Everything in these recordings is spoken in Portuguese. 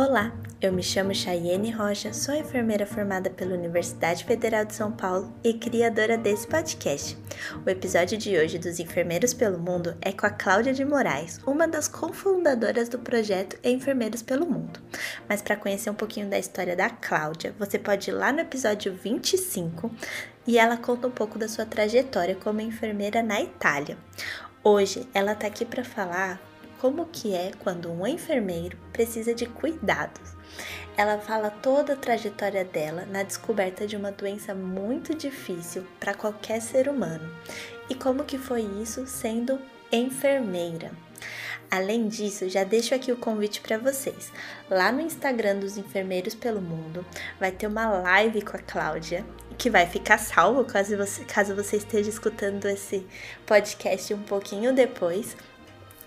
Olá, eu me chamo Chayene Rocha, sou enfermeira formada pela Universidade Federal de São Paulo e criadora desse podcast. O episódio de hoje dos Enfermeiros pelo Mundo é com a Cláudia de Moraes, uma das cofundadoras do projeto Enfermeiros pelo Mundo. Mas para conhecer um pouquinho da história da Cláudia, você pode ir lá no episódio 25 e ela conta um pouco da sua trajetória como enfermeira na Itália. Hoje ela está aqui para falar como que é quando um enfermeiro precisa de cuidados. Ela fala toda a trajetória dela na descoberta de uma doença muito difícil para qualquer ser humano e como que foi isso sendo enfermeira. Além disso, já deixo aqui o convite para vocês. Lá no Instagram dos Enfermeiros pelo Mundo vai ter uma live com a Cláudia, que vai ficar salvo caso você, caso você esteja escutando esse podcast um pouquinho depois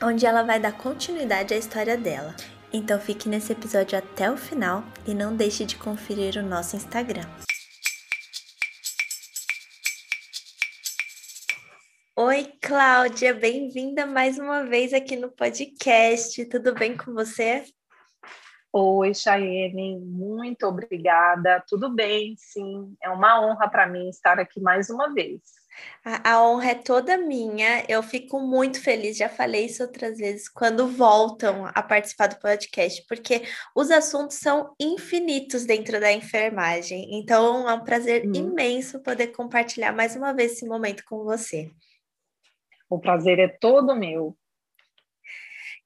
onde ela vai dar continuidade à história dela. Então fique nesse episódio até o final e não deixe de conferir o nosso Instagram. Oi, Cláudia, bem-vinda mais uma vez aqui no podcast. Tudo bem com você? Oi, Chayene, muito obrigada. Tudo bem, sim. É uma honra para mim estar aqui mais uma vez. A, a, honra é toda minha. Eu fico muito feliz, já falei isso outras vezes, quando voltam a participar do podcast, porque os assuntos são infinitos dentro da enfermagem. Então é um prazer uhum. imenso poder compartilhar mais uma vez esse momento com você. O prazer é todo meu.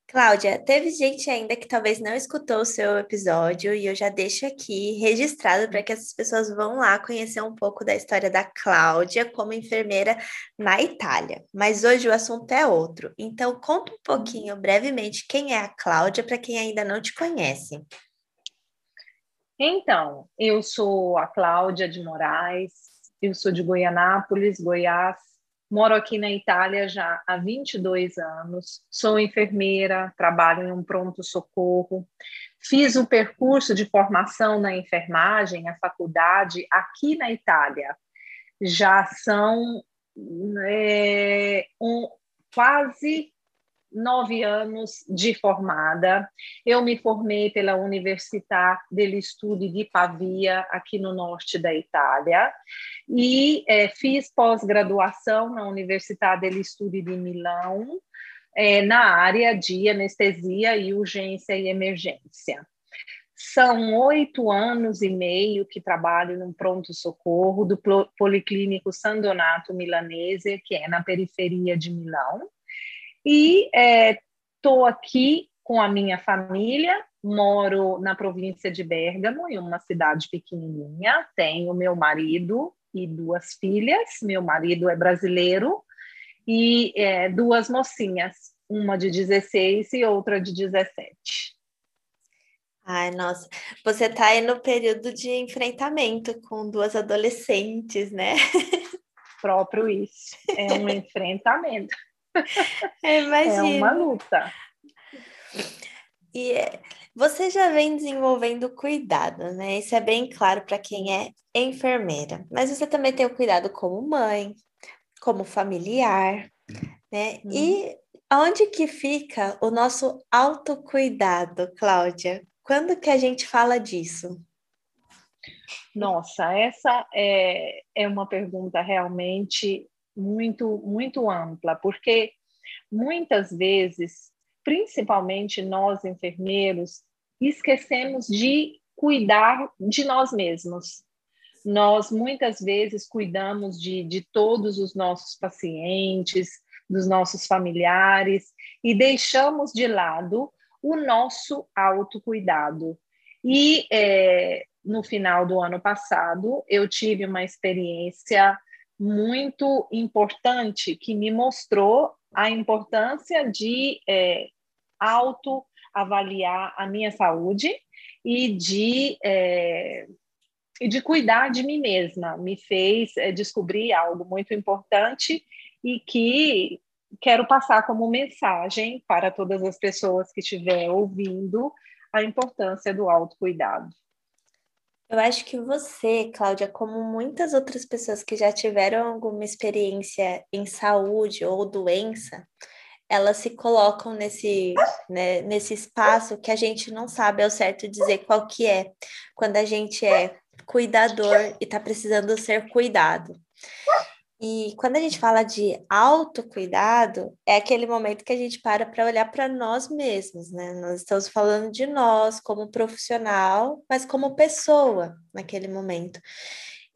Cláudia, teve gente ainda que talvez não escutou o seu episódio e eu já deixo aqui registrado para que essas pessoas vão lá conhecer um pouco da história da Cláudia como enfermeira na Itália. Mas hoje o assunto é outro. Então, conta um pouquinho brevemente quem é a Cláudia para quem ainda não te conhece. Então, eu sou a Cláudia de Moraes, eu sou de Goianápolis, Goiás, Moro aqui na Itália já há 22 anos, sou enfermeira, trabalho em um pronto-socorro, fiz o percurso de formação na enfermagem, a faculdade, aqui na Itália. Já são é, um, quase nove anos de formada. Eu me formei pela Università degli Studi di Pavia, aqui no norte da Itália, e é, fiz pós-graduação na Università degli Studi di Milão, é, na área de anestesia e urgência e emergência. São oito anos e meio que trabalho no pronto-socorro do Policlínico San Donato Milanese, que é na periferia de Milão. E estou é, aqui com a minha família, moro na província de Bergamo, em uma cidade pequenininha. Tenho meu marido e duas filhas. Meu marido é brasileiro e é, duas mocinhas, uma de 16 e outra de 17. Ai, nossa, você está aí no período de enfrentamento com duas adolescentes, né? Próprio isso, é um enfrentamento. Imagina. É uma luta. E você já vem desenvolvendo cuidado, né? Isso é bem claro para quem é enfermeira. Mas você também tem o cuidado como mãe, como familiar, né? Hum. E onde que fica o nosso autocuidado, Cláudia? Quando que a gente fala disso? Nossa, essa é, é uma pergunta realmente muito, muito ampla, porque muitas vezes, principalmente nós enfermeiros, esquecemos de cuidar de nós mesmos. Nós muitas vezes cuidamos de, de todos os nossos pacientes, dos nossos familiares e deixamos de lado o nosso autocuidado. E é, no final do ano passado, eu tive uma experiência muito importante que me mostrou a importância de é, autoavaliar a minha saúde e de, é, e de cuidar de mim mesma. Me fez é, descobrir algo muito importante e que quero passar como mensagem para todas as pessoas que estiver ouvindo a importância do autocuidado. Eu acho que você, Cláudia, como muitas outras pessoas que já tiveram alguma experiência em saúde ou doença, elas se colocam nesse, né, nesse espaço que a gente não sabe ao certo dizer qual que é, quando a gente é cuidador e está precisando ser cuidado. E quando a gente fala de autocuidado, é aquele momento que a gente para para olhar para nós mesmos, né? Nós estamos falando de nós como profissional, mas como pessoa naquele momento.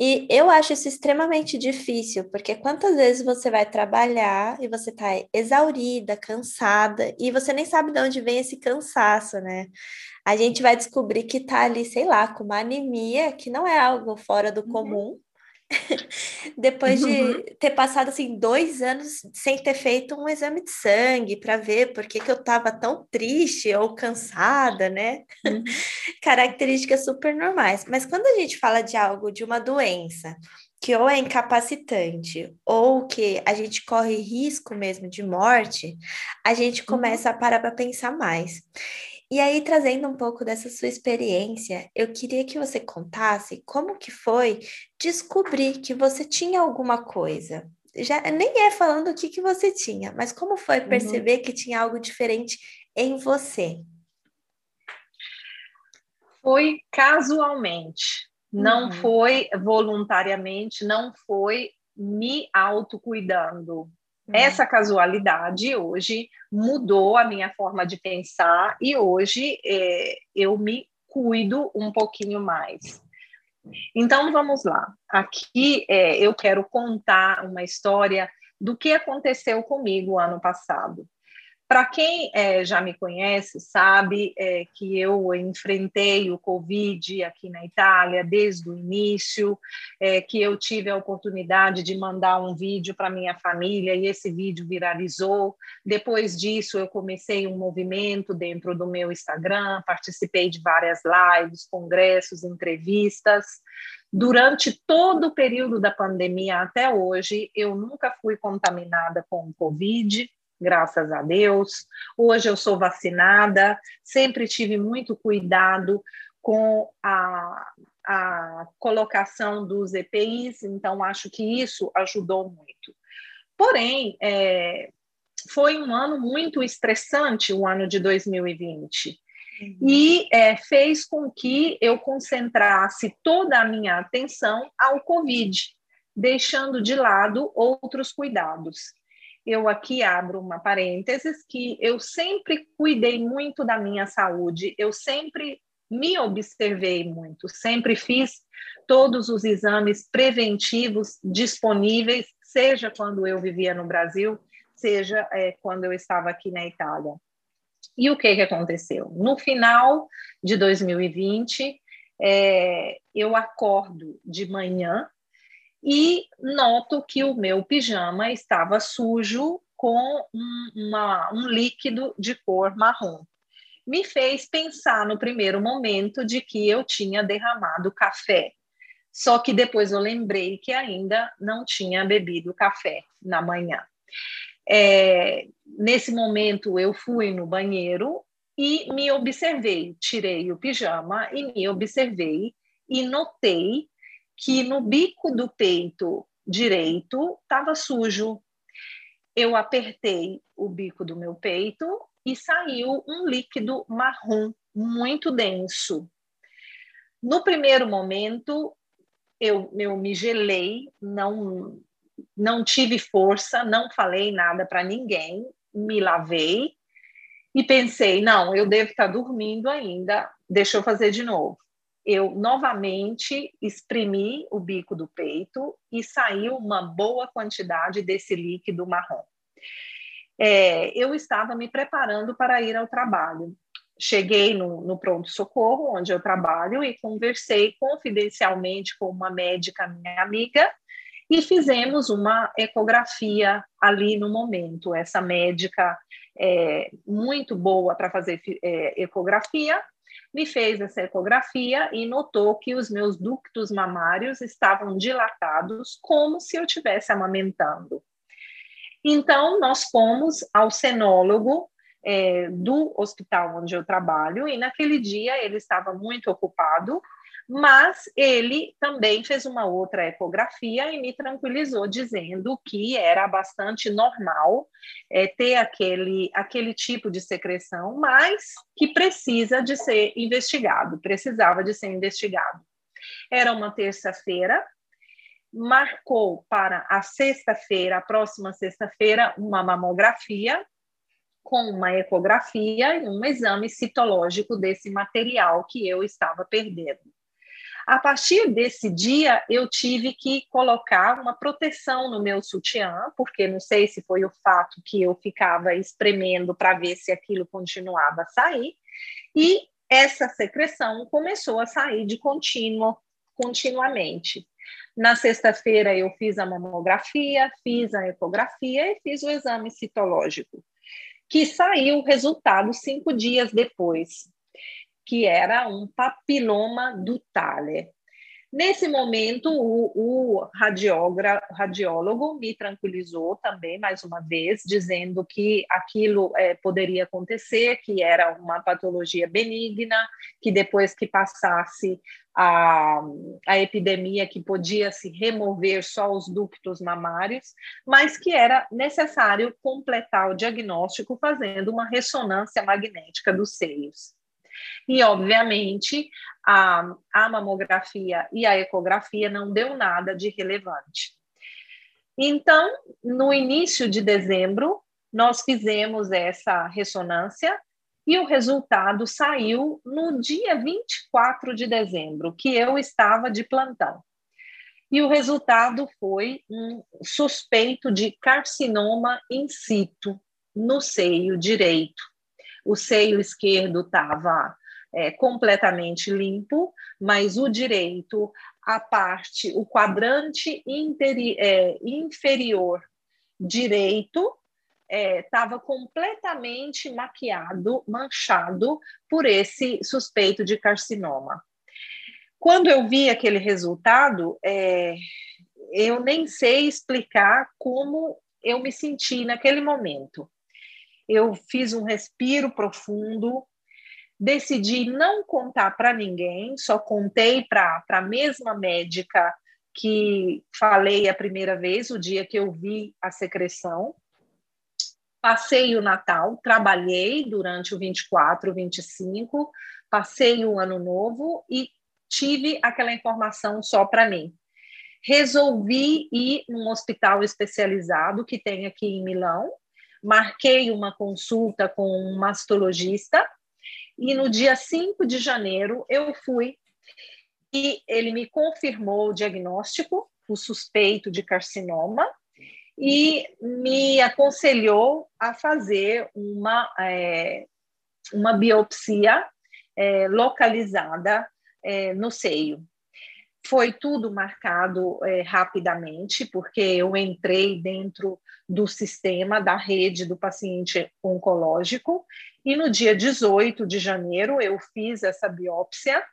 E eu acho isso extremamente difícil, porque quantas vezes você vai trabalhar e você está exaurida, cansada, e você nem sabe de onde vem esse cansaço, né? A gente vai descobrir que está ali, sei lá, com uma anemia, que não é algo fora do uhum. comum, depois de uhum. ter passado assim dois anos sem ter feito um exame de sangue para ver por que, que eu estava tão triste ou cansada, né? Uhum. Características super normais. Mas quando a gente fala de algo, de uma doença, que ou é incapacitante ou que a gente corre risco mesmo de morte, a gente uhum. começa a parar para pensar mais. E aí, trazendo um pouco dessa sua experiência, eu queria que você contasse como que foi descobrir que você tinha alguma coisa. Já nem é falando o que, que você tinha, mas como foi uhum. perceber uhum. que tinha algo diferente em você? Foi casualmente, não uhum. foi voluntariamente, não foi me autocuidando. Uhum. Essa casualidade hoje mudou a minha forma de pensar e hoje é, eu me cuido um pouquinho mais. Então vamos lá. Aqui é, eu quero contar uma história do que aconteceu comigo ano passado. Para quem é, já me conhece, sabe é, que eu enfrentei o Covid aqui na Itália desde o início, é, que eu tive a oportunidade de mandar um vídeo para minha família e esse vídeo viralizou. Depois disso, eu comecei um movimento dentro do meu Instagram, participei de várias lives, congressos, entrevistas. Durante todo o período da pandemia até hoje, eu nunca fui contaminada com o Covid graças a Deus. Hoje eu sou vacinada, sempre tive muito cuidado com a, a colocação dos EPIs, então acho que isso ajudou muito. Porém, é, foi um ano muito estressante, o ano de 2020. Uhum. E é, fez com que eu concentrasse toda a minha atenção ao Covid, deixando de lado outros cuidados eu aqui abro uma parênteses que eu sempre cuidei muito da minha saúde, eu sempre me observei muito, sempre fiz todos os exames preventivos disponíveis, seja quando eu vivia no Brasil, seja é, quando eu estava aqui na Itália. E o que, que aconteceu? No final de 2020, é, eu acordo de manhã e noto que o meu pijama estava sujo com um, uma, um líquido de cor marrom. Me fez pensar no primeiro momento de que eu tinha derramado café. Só que depois eu lembrei que ainda não tinha bebido café na manhã. É, nesse momento eu fui no banheiro e me observei, tirei o pijama e me observei e notei que no bico do peito direito estava sujo. Eu apertei o bico do meu peito e saiu um líquido marrom muito denso. No primeiro momento, eu, eu me gelei, não, não tive força, não falei nada para ninguém, me lavei e pensei: não, eu devo estar dormindo ainda, deixa eu fazer de novo eu novamente exprimi o bico do peito e saiu uma boa quantidade desse líquido marrom. É, eu estava me preparando para ir ao trabalho. Cheguei no, no pronto-socorro, onde eu trabalho, e conversei confidencialmente com uma médica, minha amiga, e fizemos uma ecografia ali no momento. Essa médica é muito boa para fazer é, ecografia, me fez essa ecografia e notou que os meus ductos mamários estavam dilatados, como se eu estivesse amamentando. Então, nós fomos ao cenólogo é, do hospital onde eu trabalho, e naquele dia ele estava muito ocupado, Mas ele também fez uma outra ecografia e me tranquilizou, dizendo que era bastante normal é, ter aquele, aquele tipo de secreção, mas que precisa de ser investigado, precisava de ser investigado. Era uma terça-feira, marcou para a sexta-feira, a próxima sexta-feira, uma mamografia com uma ecografia e um exame citológico desse material que eu estava perdendo. A partir desse dia, eu tive que colocar uma proteção no meu sutiã, porque não sei se foi o fato que eu ficava espremendo para ver se aquilo continuava a sair, e essa secreção começou a sair de contínuo, continuamente. Na sexta-feira, eu fiz a mamografia, fiz a ecografia e fiz o exame citológico, que saiu o resultado cinco dias depois, que era um papiloma do Thaler. Nesse momento, o, o radiólogo me tranquilizou também, mais uma vez, dizendo que aquilo é, poderia acontecer, que era uma patologia benigna, que depois que passasse a, a epidemia, que podia se remover só os ductos mamários, mas que era necessário completar o diagnóstico fazendo uma ressonância magnética dos seios. E, obviamente, a, a mamografia e a ecografia não deu nada de relevante. Então, no início de dezembro, nós fizemos essa ressonância e o resultado saiu no dia 24 de dezembro, que eu estava de plantão. E o resultado foi um suspeito de carcinoma in situ no seio direito o seio esquerdo estava é, completamente limpo, mas o direito, a parte, o quadrante interi, é, inferior direito estava é, completamente maquiado, manchado por esse suspeito de carcinoma. Quando eu vi aquele resultado, é, eu nem sei explicar como eu me senti naquele momento eu fiz um respiro profundo, decidi não contar para ninguém, só contei para a mesma médica que falei a primeira vez, o dia que eu vi a secreção. Passei o Natal, trabalhei durante o 24, 25, passei o Ano Novo e tive aquela informação só para mim. Resolvi ir num hospital especializado que tem aqui em Milão, marquei uma consulta com um mastologista e no dia 5 de janeiro eu fui e ele me confirmou o diagnóstico, o suspeito de carcinoma, e me aconselhou a fazer uma, é, uma biopsia é, localizada é, no seio. Foi tudo marcado é, rapidamente, porque eu entrei dentro do sistema da rede do paciente oncológico, e no dia 18 de janeiro eu fiz essa biópsia,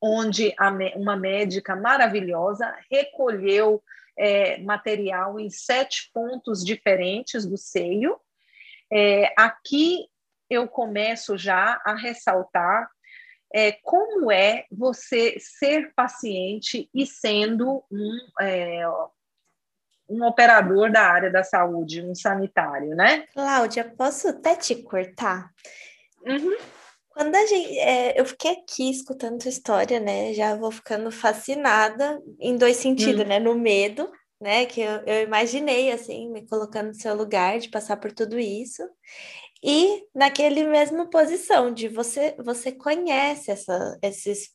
onde uma médica maravilhosa recolheu é, material em sete pontos diferentes do seio. É, aqui eu começo já a ressaltar é, como é você ser paciente e sendo um, é, um operador da área da saúde, um sanitário, né? Cláudia, posso até te cortar? Uhum. Quando a gente, é, eu fiquei aqui escutando tua história, né? Já vou ficando fascinada em dois sentidos, uhum. né? No medo, né? Que eu, eu imaginei assim, me colocando no seu lugar de passar por tudo isso, e naquele mesma posição de você, você conhece essa, esses,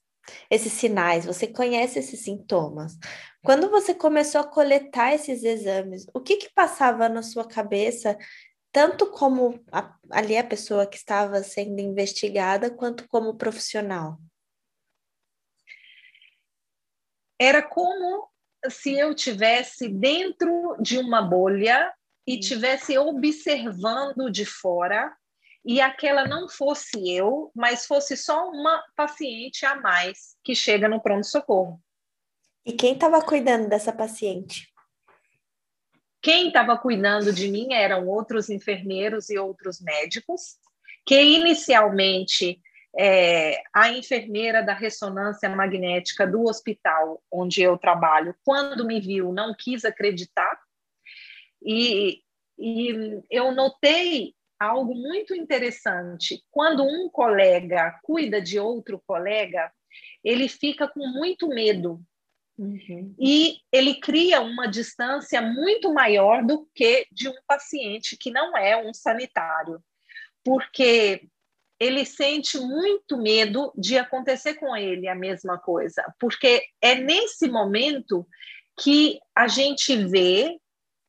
esses sinais, você conhece esses sintomas. Quando você começou a coletar esses exames, o que que passava na sua cabeça, tanto como a, ali a pessoa que estava sendo investigada, quanto como profissional? Era como se eu tivesse dentro de uma bolha e tivesse observando de fora e aquela não fosse eu, mas fosse só uma paciente a mais que chega no pronto-socorro. E quem estava cuidando dessa paciente? Quem estava cuidando de mim eram outros enfermeiros e outros médicos, que inicialmente é, a enfermeira da ressonância magnética do hospital onde eu trabalho, quando me viu, não quis acreditar. E, e eu notei algo muito interessante. Quando um colega cuida de outro colega, ele fica com muito medo. Uhum. E ele cria uma distância muito maior do que de um paciente que não é um sanitário. Porque ele sente muito medo de acontecer com ele a mesma coisa, porque é nesse momento que a gente vê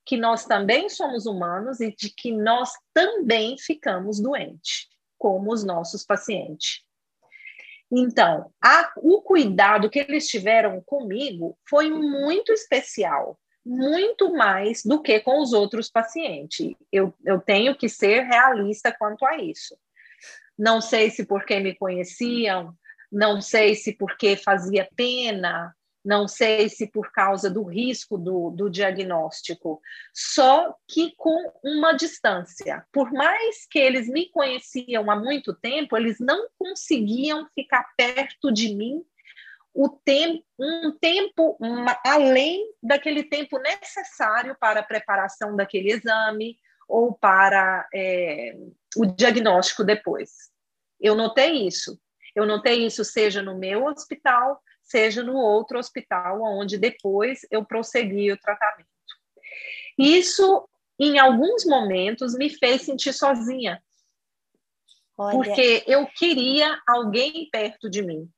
que nós também somos humanos e de que nós também ficamos doentes, como os nossos pacientes. Então, a, o cuidado que eles tiveram comigo foi muito especial, muito mais do que com os outros pacientes. Eu, eu tenho que ser realista quanto a isso. Não sei se porque me conheciam, não sei se porque fazia pena, não sei se por causa do risco do, do diagnóstico, só que com uma distância. Por mais que eles me conheciam há muito tempo, eles não conseguiam ficar perto de mim o tempo, um tempo além daquele tempo necessário para a preparação daquele exame ou para é, o diagnóstico depois. Eu notei isso. Eu notei isso seja no meu hospital, seja no outro hospital, onde depois eu prossegui o tratamento. Isso, em alguns momentos, me fez sentir sozinha. Olha. Porque eu queria alguém perto de mim.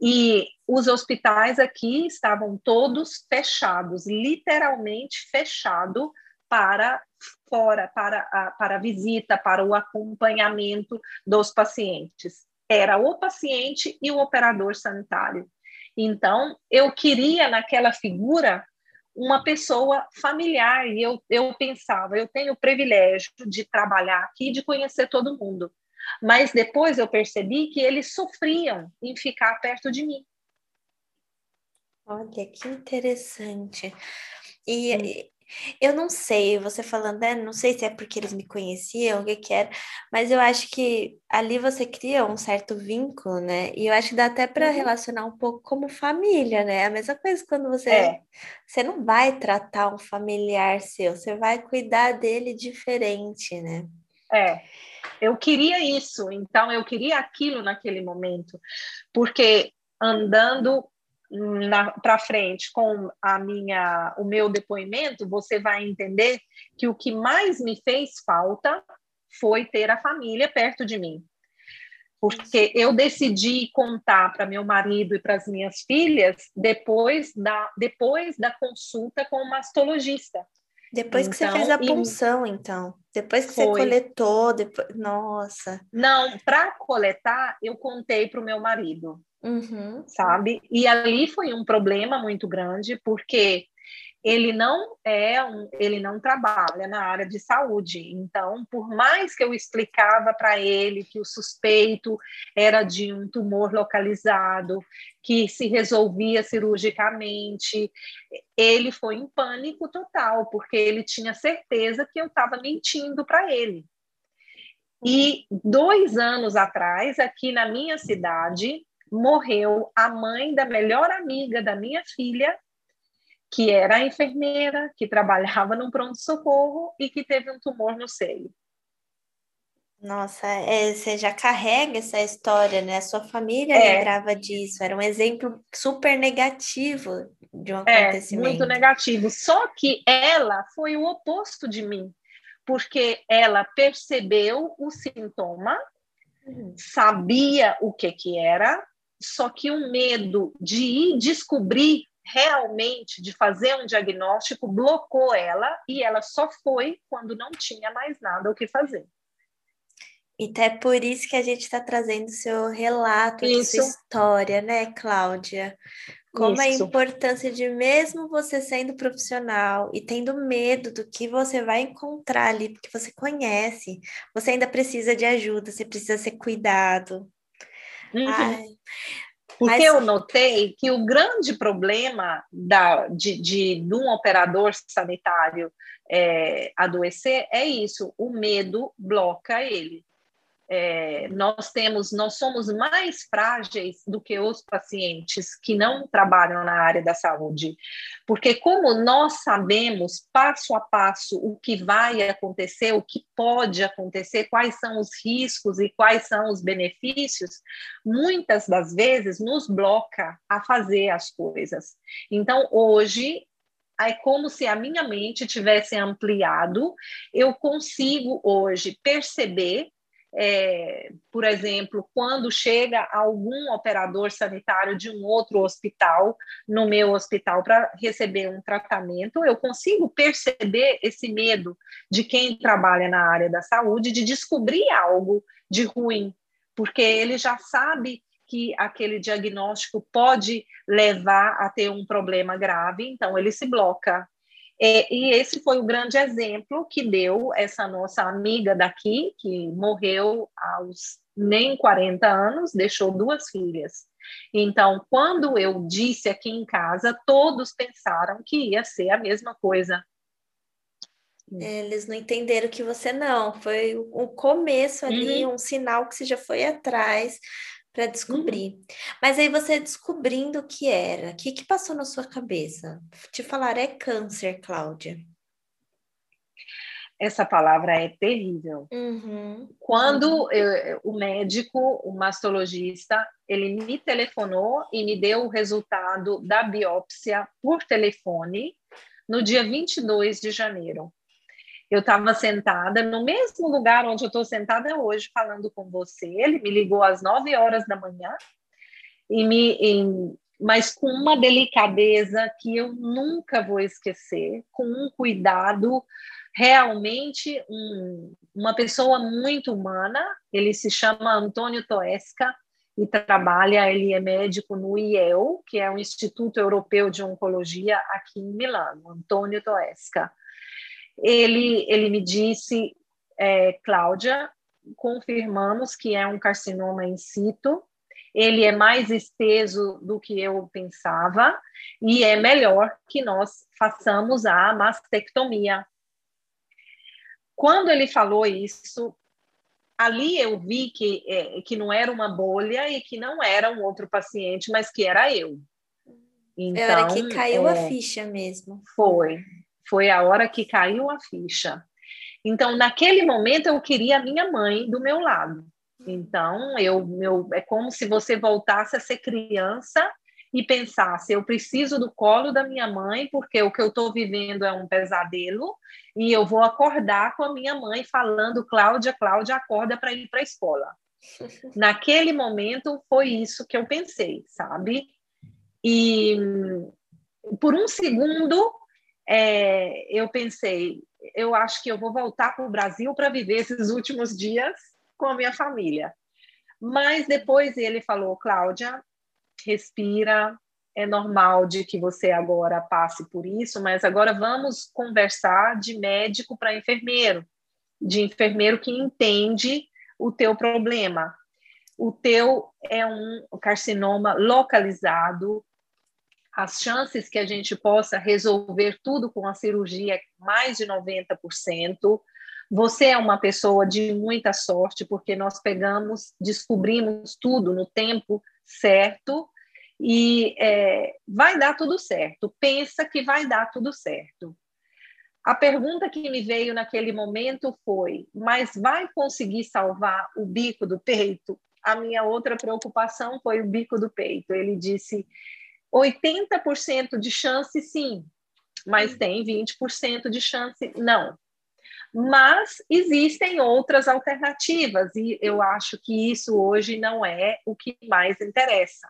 E os hospitais aqui estavam todos fechados, literalmente fechado para fora, para a, para a visita, para o acompanhamento dos pacientes. Era o paciente e o operador sanitário. Então, eu queria naquela figura uma pessoa familiar, e eu, eu pensava, eu tenho o privilégio de trabalhar aqui, de conhecer todo mundo. Mas depois eu percebi que eles sofriam em ficar perto de mim. Olha que interessante. E eu não sei, você falando, né? Não sei se é porque eles me conheciam, o que que era, mas eu acho que ali você cria um certo vínculo, né? E eu acho que dá até para uhum. relacionar um pouco como família, né? A mesma coisa quando você é. você não vai tratar um familiar seu, você vai cuidar dele diferente, né? É. Eu queria isso, então eu queria aquilo naquele momento, porque andando para frente com a minha o meu depoimento, você vai entender que o que mais me fez falta foi ter a família perto de mim. Porque eu decidi contar para meu marido e para as minhas filhas depois da, depois da consulta com o mastologista. Depois que você fez a então, punção, e... então. Depois que foi. você coletou, depois... nossa. Não, para coletar, eu contei para o meu marido. Uhum. Sabe? E ali foi um problema muito grande, porque ele não é um, ele não trabalha na área de saúde. Então, por mais que eu explicava para ele que o suspeito era de um tumor localizado, que se resolvia cirurgicamente, ele foi em pânico total, porque ele tinha certeza que eu estava mentindo para ele. E dois anos atrás, aqui na minha cidade, morreu a mãe da melhor amiga da minha filha, que era enfermeira, que trabalhava num pronto-socorro e que teve um tumor no seio. Nossa, é, você já carrega essa história, né? A sua família é. lembrava disso, era um exemplo super negativo de um é, acontecimento. Muito negativo. Só que ela foi o oposto de mim, porque ela percebeu o sintoma, uhum. sabia o que que era, só que o medo de ir descobrir realmente, de fazer um diagnóstico, blocou ela e ela só foi quando não tinha mais nada o que fazer. E até por isso que a gente está trazendo seu relato, sua história, né, Cláudia? Como isso. a importância de mesmo você sendo profissional e tendo medo do que você vai encontrar ali, porque você conhece, você ainda precisa de ajuda, você precisa ser cuidado, Uhum. Porque Mas... eu notei que o grande problema da, de, de, de um operador sanitário é, adoecer é isso: o medo bloca ele. É, nós temos, nós somos mais frágeis do que os pacientes que não trabalham na área da saúde, porque como nós sabemos passo a passo o que vai acontecer, o que pode acontecer, quais são os riscos e quais são os benefícios, muitas das vezes nos bloca a fazer as coisas. Então, hoje é como se a minha mente tivesse ampliado, eu consigo hoje perceber é, por exemplo, quando chega algum operador sanitário de um outro hospital no meu hospital para receber um tratamento, eu consigo perceber esse medo de quem trabalha na área da saúde de descobrir algo de ruim, porque ele já sabe que aquele diagnóstico pode levar a ter um problema grave, então ele se bloca, é, e esse foi o grande exemplo que deu essa nossa amiga daqui, que morreu aos nem 40 anos, deixou duas filhas. Então, quando eu disse aqui em casa, todos pensaram que ia ser a mesma coisa. É, eles não entenderam que você não. Foi o começo ali, uhum. um sinal que você já foi atrás para descobrir. Uhum. Mas aí você descobrindo o que era, o que, que passou na sua cabeça? Te falar é câncer, Cláudia. Essa palavra é terrível. Uhum. Quando eu, o médico, o mastologista, ele me telefonou e me deu o resultado da biópsia por telefone no dia 22 de janeiro eu estava sentada no mesmo lugar onde eu estou sentada hoje falando com você. Ele me ligou às nove horas da manhã e me, em, mas com uma delicadeza que eu nunca vou esquecer, com um cuidado realmente um, uma pessoa muito humana. Ele se chama Antônio Toesca e trabalha, ele é médico no IEL, que é o Instituto Europeu de Oncologia aqui em Milano, Antônio Toesca ele, ele me disse, é, Cláudia, confirmamos que é um carcinoma in situ, ele é mais esteso do que eu pensava e é melhor que nós façamos a mastectomia. Quando ele falou isso, ali eu vi que, é, que não era uma bolha e que não era um outro paciente, mas que era eu. Então, era que caiu é, a ficha mesmo. Foi, foi a hora que caiu a ficha. Então, naquele momento, eu queria a minha mãe do meu lado. Então, eu, meu, é como se você voltasse a ser criança e pensasse: eu preciso do colo da minha mãe, porque o que eu estou vivendo é um pesadelo, e eu vou acordar com a minha mãe falando: Cláudia, Cláudia, acorda para ir para a escola. Naquele momento, foi isso que eu pensei, sabe? E por um segundo, é, eu pensei, eu acho que eu vou voltar para o Brasil para viver esses últimos dias com a minha família. Mas depois ele falou, Cláudia, respira, é normal de que você agora passe por isso, mas agora vamos conversar de médico para enfermeiro, de enfermeiro que entende o teu problema. O teu é um carcinoma localizado, as chances que a gente possa resolver tudo com a cirurgia é mais de 90%. Você é uma pessoa de muita sorte, porque nós pegamos, descobrimos tudo no tempo certo e é, vai dar tudo certo. Pensa que vai dar tudo certo. A pergunta que me veio naquele momento foi: mas vai conseguir salvar o bico do peito? A minha outra preocupação foi o bico do peito. Ele disse: 80% de chance sim, mas hum. tem 20% de chance não. Mas existem outras alternativas e eu acho que isso hoje não é o que mais interessa.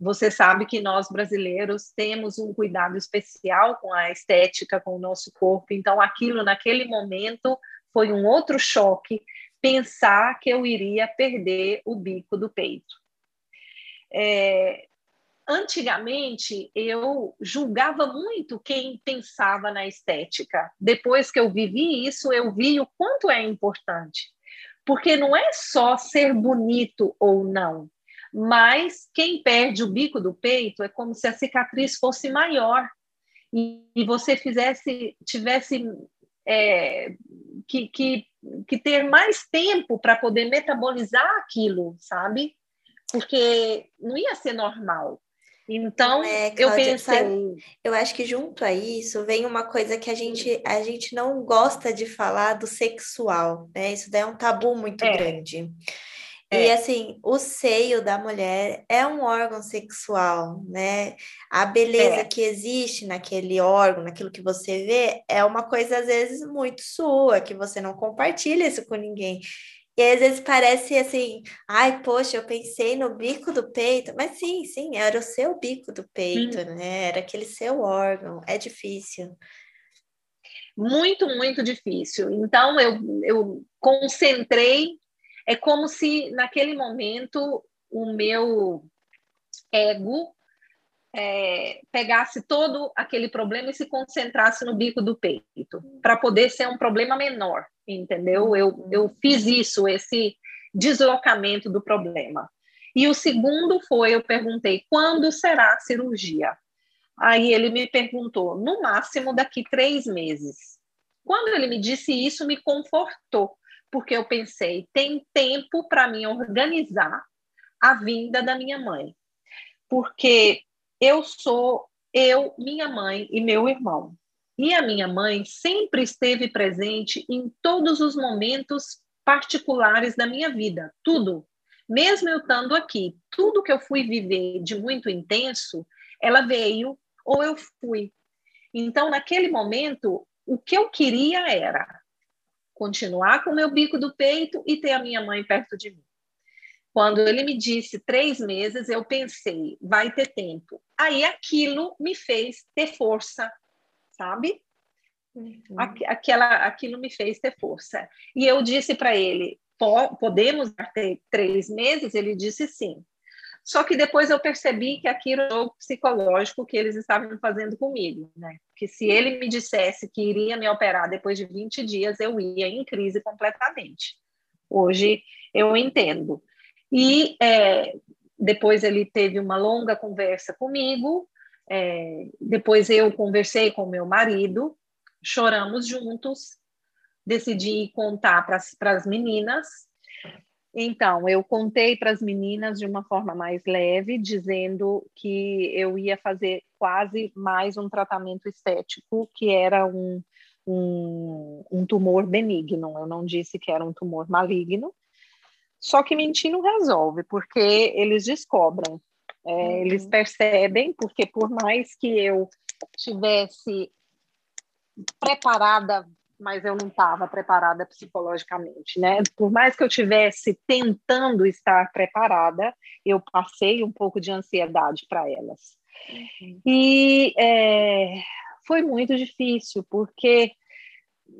Você sabe que nós brasileiros temos um cuidado especial com a estética, com o nosso corpo, então aquilo naquele momento foi um outro choque pensar que eu iria perder o bico do peito. É, antigamente eu julgava muito quem pensava na estética. Depois que eu vivi isso, eu vi o quanto é importante. Porque não é só ser bonito ou não, mas quem perde o bico do peito é como se a cicatriz fosse maior e, você fizesse tivesse é, que, que, que ter mais tempo para poder metabolizar aquilo, sabe? Porque não ia ser normal. Então, é, Cláudia, eu pensei. Eu acho que junto a isso vem uma coisa que a gente, a gente não gosta de falar do sexual, né? Isso daí é um tabu muito é. grande. É. E assim, o seio da mulher é um órgão sexual, né? A beleza é. que existe naquele órgão, naquilo que você vê, é uma coisa às vezes muito sua, que você não compartilha isso com ninguém. E às vezes parece assim, ai, poxa, eu pensei no bico do peito, mas sim, sim, era o seu bico do peito, hum. né? Era aquele seu órgão. É difícil. Muito, muito difícil. Então eu, eu concentrei, é como se naquele momento o meu ego é, pegasse todo aquele problema e se concentrasse no bico do peito, para poder ser um problema menor entendeu? Eu, eu fiz isso, esse deslocamento do problema. E o segundo foi, eu perguntei, quando será a cirurgia? Aí ele me perguntou, no máximo daqui três meses. Quando ele me disse isso, me confortou, porque eu pensei, tem tempo para mim organizar a vinda da minha mãe. Porque eu sou eu, minha mãe e meu irmão. E a minha mãe sempre esteve presente em todos os momentos particulares da minha vida, tudo. Mesmo eu estando aqui, tudo que eu fui viver de muito intenso, ela veio ou eu fui. Então, naquele momento, o que eu queria era continuar com o meu bico do peito e ter a minha mãe perto de mim. Quando ele me disse três meses, eu pensei, vai ter tempo. Aí aquilo me fez ter força, sabe? Uhum. Aquela, aquilo me fez ter força. E eu disse para ele: podemos ter três meses? Ele disse sim. Só que depois eu percebi que aquilo era o psicológico que eles estavam fazendo comigo, né? Que se ele me dissesse que iria me operar depois de 20 dias, eu ia em crise completamente. Hoje eu entendo. E é, depois ele teve uma longa conversa comigo, é, depois eu conversei com meu marido, choramos juntos, decidi contar para as meninas. Então, eu contei para as meninas de uma forma mais leve, dizendo que eu ia fazer quase mais um tratamento estético, que era um, um, um tumor benigno. Eu não disse que era um tumor maligno. Só que mentir não resolve, porque eles descobrem é, uhum. Eles percebem, porque por mais que eu tivesse preparada, mas eu não estava preparada psicologicamente, né? Por mais que eu tivesse tentando estar preparada, eu passei um pouco de ansiedade para elas. Uhum. E é, foi muito difícil, porque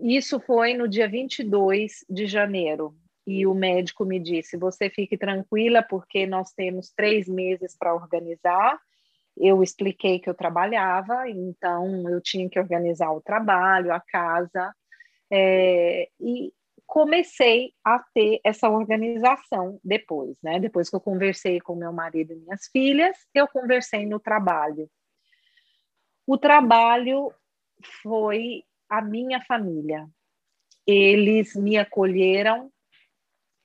isso foi no dia 22 de janeiro e o médico me disse: você fique tranquila, porque nós temos três meses para organizar. Eu expliquei que eu trabalhava, então eu tinha que organizar o trabalho, a casa, é, e comecei a ter essa organização depois, né? Depois que eu conversei com meu marido e minhas filhas, eu conversei no trabalho. O trabalho foi a minha família. Eles me acolheram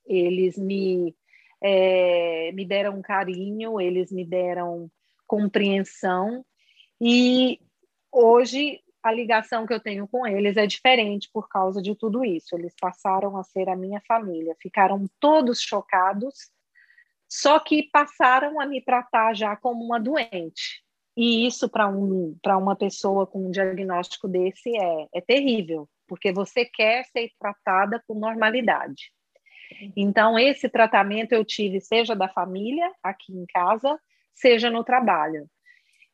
eles me, é, me deram carinho, eles me deram compreensão, e hoje a ligação que eu tenho com eles é diferente por causa de tudo isso. Eles passaram a ser a minha família, ficaram todos chocados, só que passaram a me tratar já como uma doente. E isso para um, uma pessoa com um diagnóstico desse é, é terrível, porque você quer ser tratada com normalidade. Então, esse tratamento eu tive, seja da família, aqui em casa, seja no trabalho.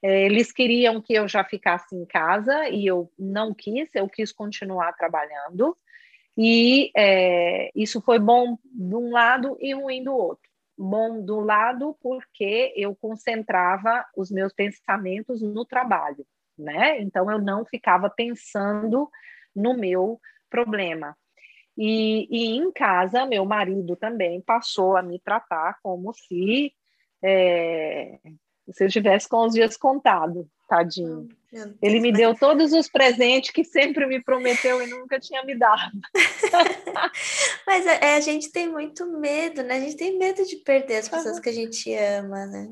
É, eles queriam que eu já ficasse em casa e eu não quis, eu quis continuar trabalhando. E é, isso foi bom de um lado e ruim do outro. Bom do lado porque eu concentrava os meus pensamentos no trabalho, né? Então eu não ficava pensando no meu problema. E, e em casa, meu marido também passou a me tratar como se é, Se eu tivesse com os dias contados, tadinho. Ele me deu todos os presentes que sempre me prometeu e nunca tinha me dado. Mas a, é, a, gente tem muito medo, né? A gente tem medo de perder as pessoas que a gente ama, né?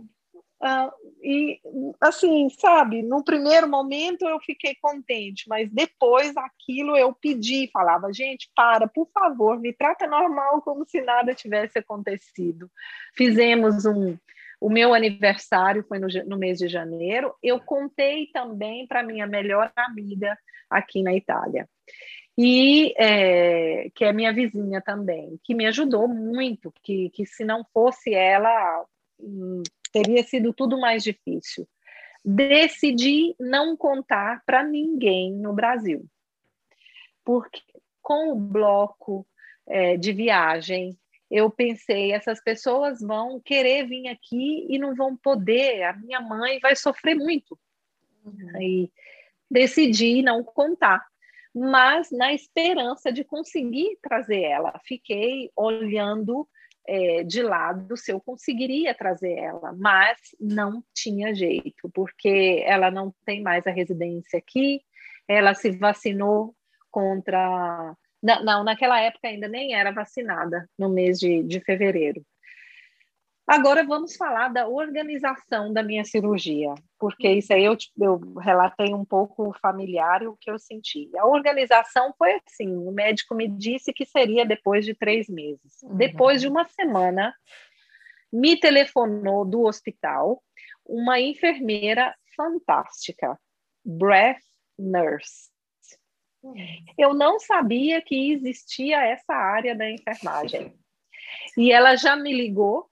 Uh, e assim, sabe, no primeiro momento eu fiquei contente, mas depois aquilo eu pedi, falava, gente, para, por favor, me trata normal, como se nada tivesse acontecido. Fizemos um, o meu aniversário foi no, no mês de janeiro. Eu contei também para minha melhor amiga aqui na Itália e é, que é minha vizinha também, que me ajudou muito, que, que se não fosse ela, hum, teria sido tudo mais difícil. Decidi não contar para ninguém no Brasil, porque com o bloco é, de viagem, eu pensei, essas pessoas vão querer vir aqui e não vão poder, a minha mãe vai sofrer muito. Uhum. E decidi não contar, mas na esperança de conseguir trazer ela. Fiquei olhando é, de lado se eu conseguiria trazer ela, mas não tinha jeito, porque ela não tem mais a residência aqui, ela se vacinou contra não, naquela época ainda nem era vacinada, no mês de, de fevereiro. Agora vamos falar da organização da minha cirurgia, porque isso aí eu, eu relatei um pouco familiar o que eu senti. A organização foi assim: o médico me disse que seria depois de três meses. Uhum. Depois de uma semana, me telefonou do hospital uma enfermeira fantástica, breath nurse. Eu não sabia que existia essa área da enfermagem. E ela já me ligou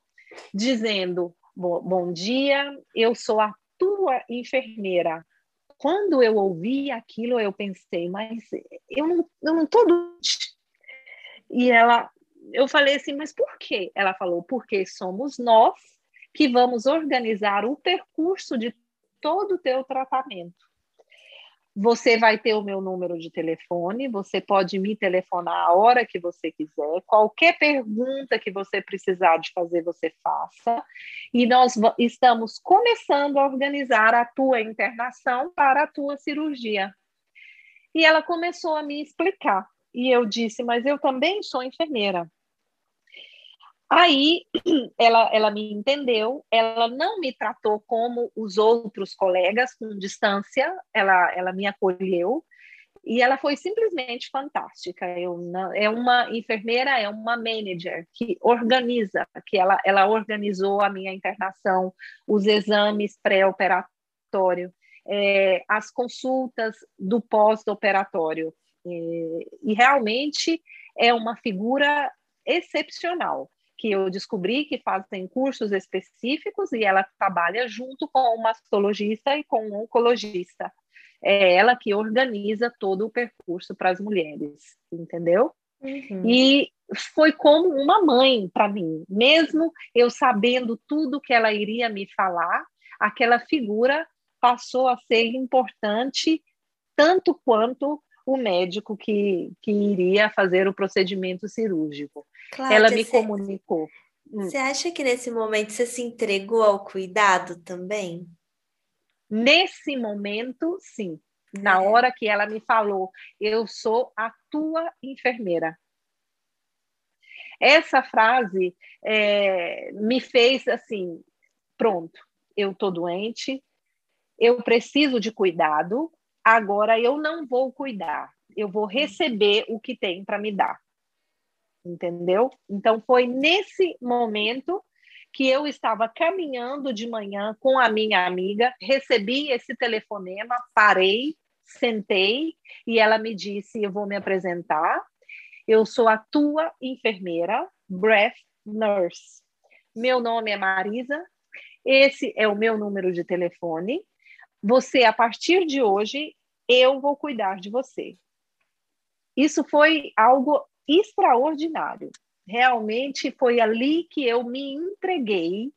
dizendo: Bom dia, eu sou a tua enfermeira. Quando eu ouvi aquilo, eu pensei, mas eu não, eu não doente. E ela, eu falei assim, mas por quê? Ela falou, porque somos nós que vamos organizar o percurso de todo o teu tratamento. Você vai ter o meu número de telefone, você pode me telefonar a hora que você quiser. Qualquer pergunta que você precisar de fazer, você faça. E nós estamos começando a organizar a tua internação para a tua cirurgia. E ela começou a me explicar. E eu disse, mas eu também sou enfermeira. Aí ela, ela me entendeu, ela não me tratou como os outros colegas, com distância, ela, ela me acolheu e ela foi simplesmente fantástica. Eu não, é uma enfermeira, é uma manager que organiza, que ela, ela organizou a minha internação, os exames pré-operatório, é, as consultas do pós-operatório. E, e realmente é uma figura excepcional que eu descobri que fazem cursos específicos e ela trabalha junto com o mastologista e com o oncologista. É ela que organiza todo o percurso para as mulheres, entendeu? Uhum. E foi como uma mãe para mim, mesmo eu sabendo tudo que ela iria me falar, aquela figura passou a ser importante tanto quanto o médico que, que iria fazer o procedimento cirúrgico. Cláudia, Ela me você, comunicou. Hum. Você acha que nesse momento você se entregou ao cuidado também? Nesse momento, sim. Na é. hora que ela me falou, eu sou a tua enfermeira. Essa frase é, me fez assim: pronto, eu estou doente, eu preciso de cuidado, agora eu não vou cuidar, eu vou receber o que tem para me dar. Entendeu? Então foi nesse momento que eu estava caminhando de manhã com a minha amiga, recebi esse telefonema, parei, sentei e ela me disse: Eu vou me apresentar. Eu sou a tua enfermeira, breath nurse. Meu nome é Marisa. Esse é o meu número de telefone. Você, a partir de hoje, eu vou cuidar de você. Isso foi algo extraordinário. Realmente foi ali que eu me entreguei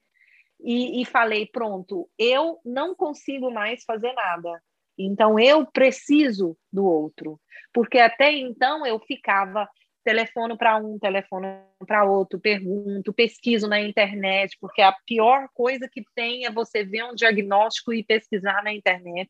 e, e falei: pronto, eu não consigo mais fazer nada. Então eu preciso do outro, porque até então eu ficava telefono para um, telefono para outro, pergunto, pesquiso na internet, porque a pior coisa que tem é você ver um diagnóstico e pesquisar na internet.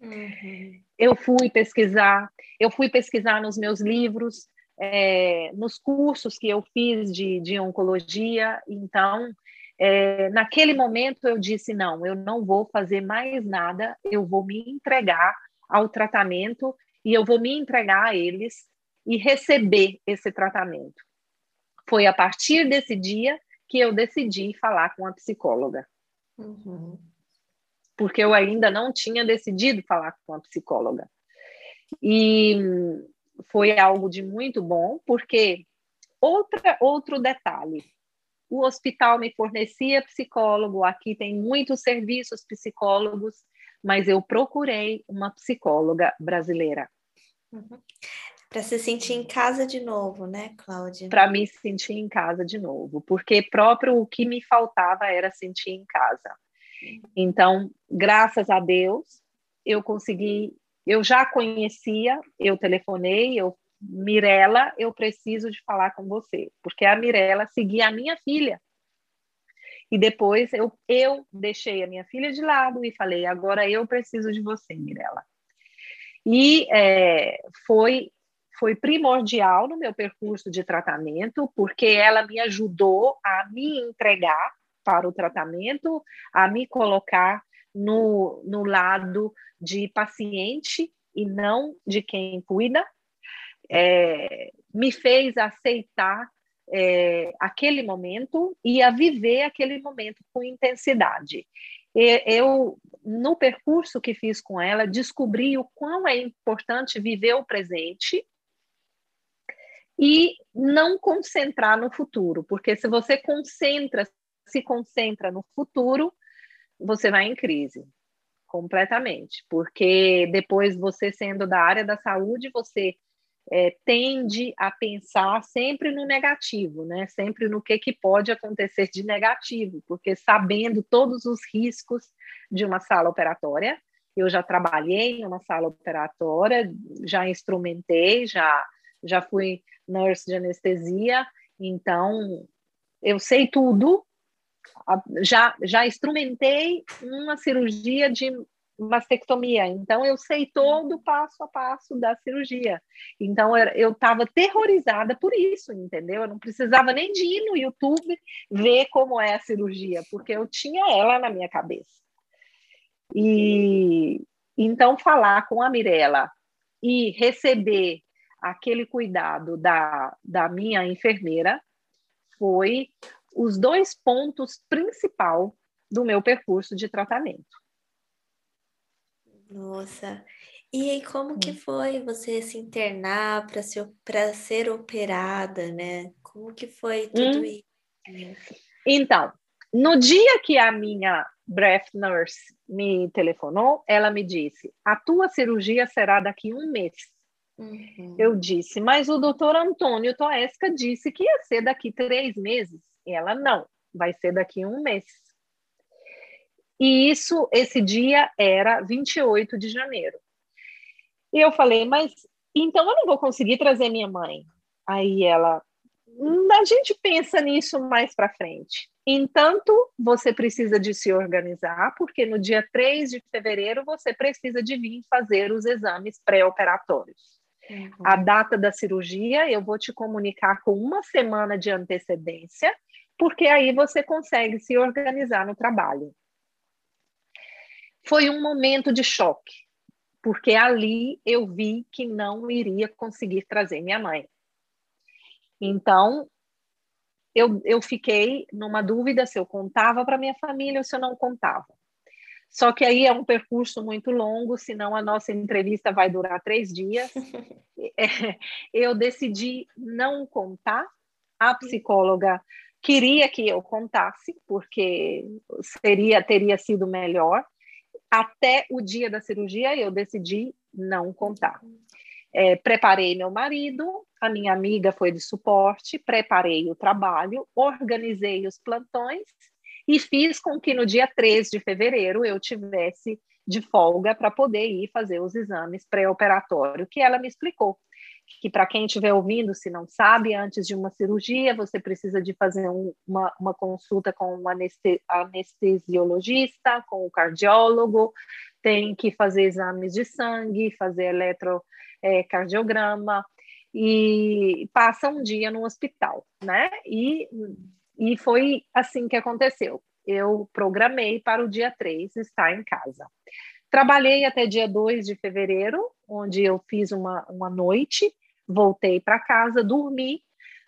Uhum. Eu fui pesquisar, eu fui pesquisar nos meus livros, é, nos cursos que eu fiz de, de oncologia, então, é, naquele momento eu disse, não, eu não vou fazer mais nada, eu vou me entregar ao tratamento e eu vou me entregar a eles e receber esse tratamento. Foi a partir desse dia que eu decidi falar com a psicóloga. Uhum. Porque eu ainda não tinha decidido falar com a psicóloga. E foi algo de muito bom, porque outra, outro detalhe, o hospital me fornecia psicólogo, aqui tem muitos serviços psicólogos, mas eu procurei uma psicóloga brasileira. Uhum. Para se sentir em casa de novo, né, Cláudia? Para me sentir em casa de novo, porque próprio o que me faltava era sentir em casa. Então, graças a Deus, eu consegui, eu já conhecia, eu telefonei, eu Mirela, eu preciso de falar com você, porque a Mirela seguia a minha filha. E depois eu, eu deixei a minha filha de lado e falei, agora eu preciso de você, Mirela. E é, foi foi primordial no meu percurso de tratamento, porque ela me ajudou a me entregar para o tratamento, a me colocar no, no lado de paciente e não de quem cuida, é, me fez aceitar é, aquele momento e a viver aquele momento com intensidade. Eu, no percurso que fiz com ela, descobri o quão é importante viver o presente e não concentrar no futuro, porque se você concentra, se concentra no futuro, você vai em crise completamente, porque depois você sendo da área da saúde, você é, tende a pensar sempre no negativo, né? Sempre no que, que pode acontecer de negativo, porque sabendo todos os riscos de uma sala operatória, eu já trabalhei em uma sala operatória, já instrumentei, já já fui nurse de anestesia, então eu sei tudo. Já, já instrumentei uma cirurgia de mastectomia, então eu sei todo o passo a passo da cirurgia. Então eu estava terrorizada por isso, entendeu? Eu não precisava nem de ir no YouTube ver como é a cirurgia, porque eu tinha ela na minha cabeça. E então falar com a Mirella e receber aquele cuidado da, da minha enfermeira foi os dois pontos principal do meu percurso de tratamento. Nossa, e aí como que hum. foi você se internar para ser, ser operada, né? Como que foi tudo hum. isso? Então, no dia que a minha breath nurse me telefonou, ela me disse: a tua cirurgia será daqui a um mês. Uhum. Eu disse, mas o doutor Antônio Toesca disse que ia ser daqui três meses. E ela, não, vai ser daqui um mês. E isso, esse dia era 28 de janeiro. E eu falei, mas então eu não vou conseguir trazer minha mãe. Aí ela, hum, a gente pensa nisso mais para frente. Entanto, você precisa de se organizar, porque no dia 3 de fevereiro você precisa de vir fazer os exames pré-operatórios. Uhum. A data da cirurgia eu vou te comunicar com uma semana de antecedência, porque aí você consegue se organizar no trabalho. Foi um momento de choque, porque ali eu vi que não iria conseguir trazer minha mãe. Então, eu, eu fiquei numa dúvida se eu contava para minha família ou se eu não contava. Só que aí é um percurso muito longo, senão a nossa entrevista vai durar três dias. É, eu decidi não contar. A psicóloga queria que eu contasse, porque seria teria sido melhor. Até o dia da cirurgia, eu decidi não contar. É, preparei meu marido, a minha amiga foi de suporte, preparei o trabalho, organizei os plantões e fiz com que no dia 3 de fevereiro eu tivesse de folga para poder ir fazer os exames pré-operatório, que ela me explicou que para quem estiver ouvindo, se não sabe, antes de uma cirurgia, você precisa de fazer um, uma, uma consulta com um anestesiologista, com o cardiólogo, tem que fazer exames de sangue, fazer eletrocardiograma, é, e passa um dia no hospital, né? E, e foi assim que aconteceu. Eu programei para o dia 3 estar em casa. Trabalhei até dia 2 de fevereiro, onde eu fiz uma, uma noite, voltei para casa, dormi.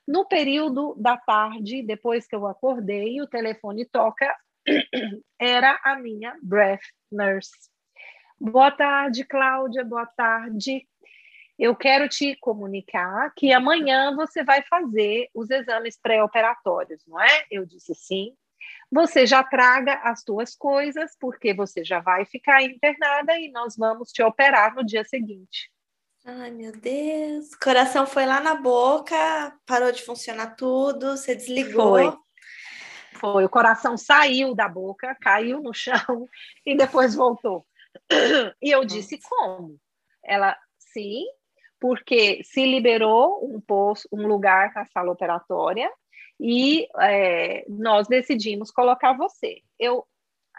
No período da tarde, depois que eu acordei, o telefone toca, era a minha breath nurse. Boa tarde, Cláudia, boa tarde. Eu quero te comunicar que amanhã você vai fazer os exames pré-operatórios, não é? Eu disse sim. Você já traga as suas coisas, porque você já vai ficar internada e nós vamos te operar no dia seguinte. Ai, meu Deus. Coração foi lá na boca, parou de funcionar tudo, você desligou. Foi. Foi. O coração saiu da boca, caiu no chão e depois voltou. E eu disse: como? Ela, sim, porque se liberou um posto, um lugar na sala operatória e é, nós decidimos colocar você. Eu,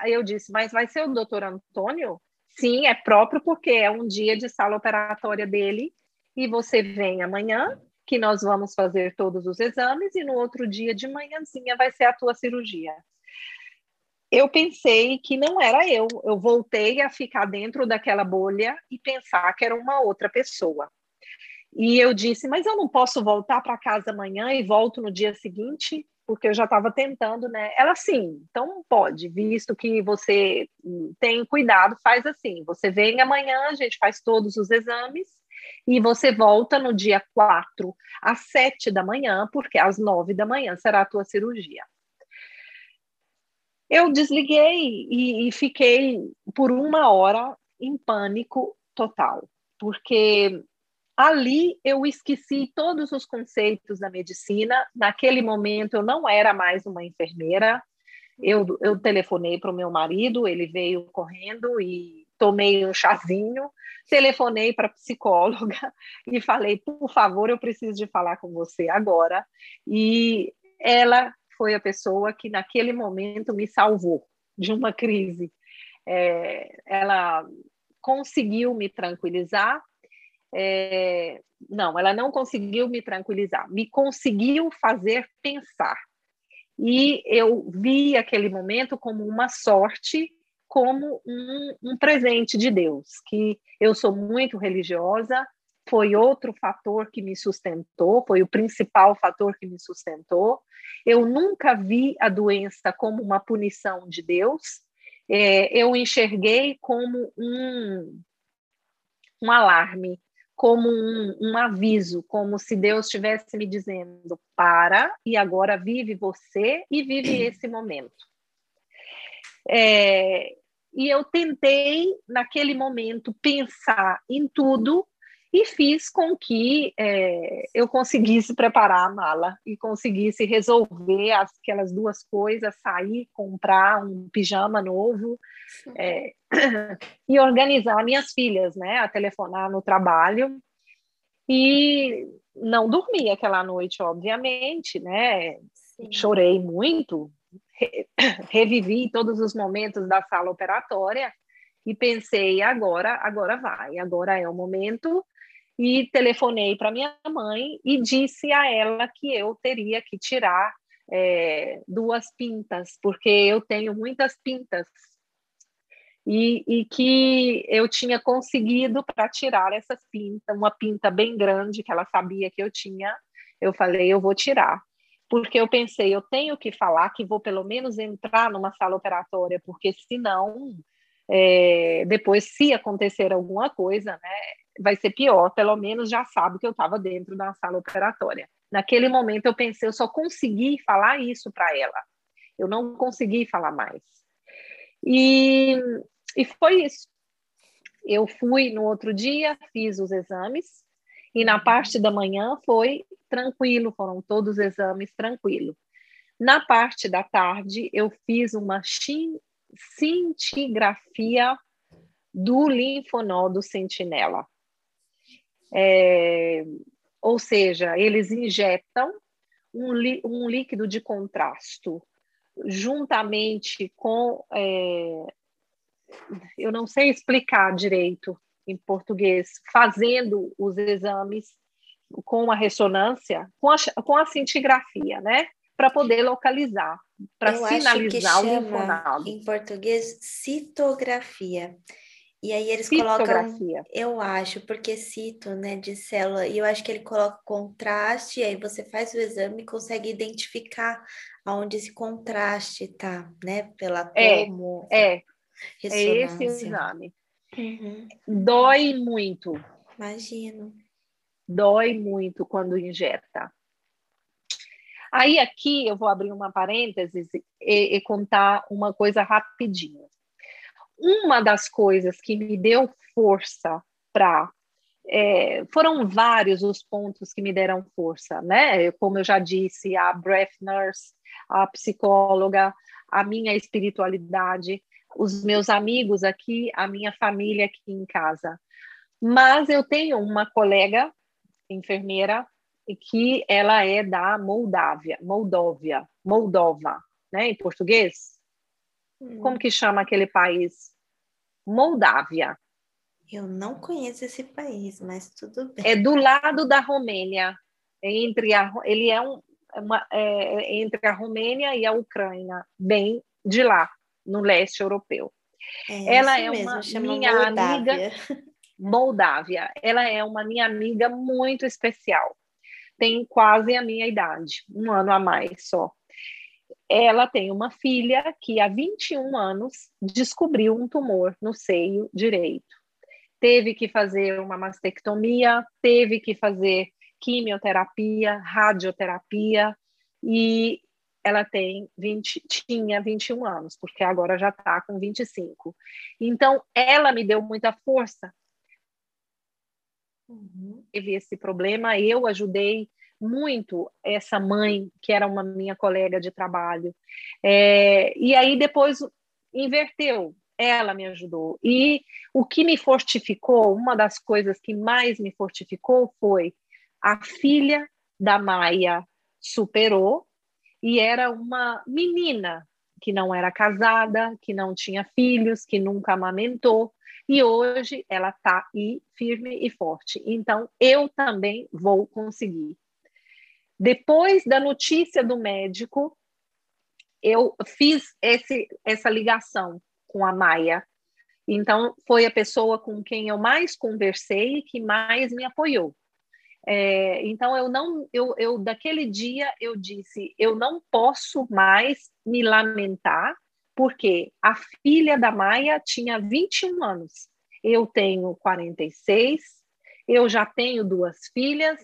eu disse, mas vai ser o doutor Antônio? Sim, é próprio porque é um dia de sala operatória dele e você vem amanhã que nós vamos fazer todos os exames e no outro dia de manhãzinha vai ser a tua cirurgia. Eu pensei que não era eu, eu voltei a ficar dentro daquela bolha e pensar que era uma outra pessoa. E eu disse, mas eu não posso voltar para casa amanhã e volto no dia seguinte, porque eu já estava tentando, né? Ela sim, então pode, visto que você tem cuidado, faz assim. Você vem amanhã, a gente faz todos os exames e você volta no dia 4 às 7 da manhã, porque às 9 da manhã será a tua cirurgia. Eu desliguei e, e fiquei por uma hora em pânico total, porque ali eu esqueci todos os conceitos da medicina. Naquele momento eu não era mais uma enfermeira. Eu, eu telefonei para o meu marido, ele veio correndo e tomei um chazinho. Telefonei para a psicóloga e falei: por favor, eu preciso de falar com você agora. E ela foi a pessoa que naquele momento me salvou de uma crise. É, ela conseguiu me tranquilizar, é, não, ela não conseguiu me tranquilizar, me conseguiu fazer pensar. E eu vi aquele momento como uma sorte, como um, um presente de Deus, que eu sou muito religiosa, foi outro fator que me sustentou, foi o principal fator que me sustentou. Eu nunca vi a doença como uma punição de Deus, é, eu enxerguei como um, um alarme, como um, um, aviso, como se Deus estivesse me dizendo: para e agora vive você e vive esse momento. É, e eu tentei, naquele momento, pensar em tudo e fiz com que é, eu conseguisse preparar a mala e conseguisse resolver aquelas duas coisas, sair, comprar um pijama novo é, e organizar minhas filhas, né, a telefonar no trabalho e não dormi aquela noite, obviamente, né, Sim. chorei muito, re revivi todos os momentos da sala operatória e pensei agora, agora vai, agora é o momento e telefonei para minha mãe e disse a ela que eu teria que tirar é, duas pintas, porque eu tenho muitas pintas. E, e que eu tinha conseguido para tirar essas pintas, uma pinta bem grande que ela sabia que eu tinha. Eu falei, eu vou tirar porque eu pensei, eu tenho que falar que vou pelo menos entrar numa sala operatória, porque senão, é, depois, se acontecer alguma coisa, né, vai ser pior, pelo menos já sabe que eu estava dentro da sala operatória. Naquele momento eu pensei, eu só consegui falar isso para ela. Eu não consegui falar mais. E, e foi isso. Eu fui no outro dia, fiz os exames, e na parte da manhã foi tranquilo, foram todos os exames tranquilo. Na parte da tarde, eu fiz uma cintigrafia do linfonodo sentinela. É, ou seja, eles injetam um, um líquido de contrasto juntamente com. É, eu não sei explicar direito em português, fazendo os exames com a ressonância, com a, com a cintigrafia, né? Para poder localizar, para sinalizar o linfonodo. Em português, citografia. E aí eles colocam, eu acho, porque cito, né, de célula, e eu acho que ele coloca contraste, e aí você faz o exame e consegue identificar aonde esse contraste tá, né, pela tomo. É, é, é esse o exame. Uhum. Dói muito. Imagino. Dói muito quando injeta. Aí aqui eu vou abrir uma parênteses e, e contar uma coisa rapidinho uma das coisas que me deu força para é, foram vários os pontos que me deram força, né? Como eu já disse, a breath nurse, a psicóloga, a minha espiritualidade, os meus amigos aqui, a minha família aqui em casa. Mas eu tenho uma colega enfermeira que ela é da Moldávia, Moldóvia, Moldova, né, em português. Como que chama aquele país? Moldávia. Eu não conheço esse país, mas tudo bem. É do lado da Romênia. É entre a, ele é, um, é uma, é, entre a Romênia e a Ucrânia, bem de lá, no leste europeu. É Ela é mesmo, uma minha Moldávia. amiga. Moldávia. Ela é uma minha amiga muito especial. Tem quase a minha idade, um ano a mais só ela tem uma filha que há 21 anos descobriu um tumor no seio direito. Teve que fazer uma mastectomia, teve que fazer quimioterapia, radioterapia e ela tem 20, tinha 21 anos, porque agora já está com 25. Então, ela me deu muita força. Uhum. Teve esse problema, eu ajudei muito essa mãe, que era uma minha colega de trabalho. É, e aí depois inverteu, ela me ajudou. E o que me fortificou, uma das coisas que mais me fortificou foi a filha da Maia superou e era uma menina que não era casada, que não tinha filhos, que nunca amamentou, e hoje ela está aí firme e forte. Então, eu também vou conseguir. Depois da notícia do médico, eu fiz esse, essa ligação com a Maia. Então, foi a pessoa com quem eu mais conversei e que mais me apoiou. É, então, eu não, eu, eu, daquele dia, eu disse: eu não posso mais me lamentar, porque a filha da Maia tinha 21 anos, eu tenho 46, eu já tenho duas filhas,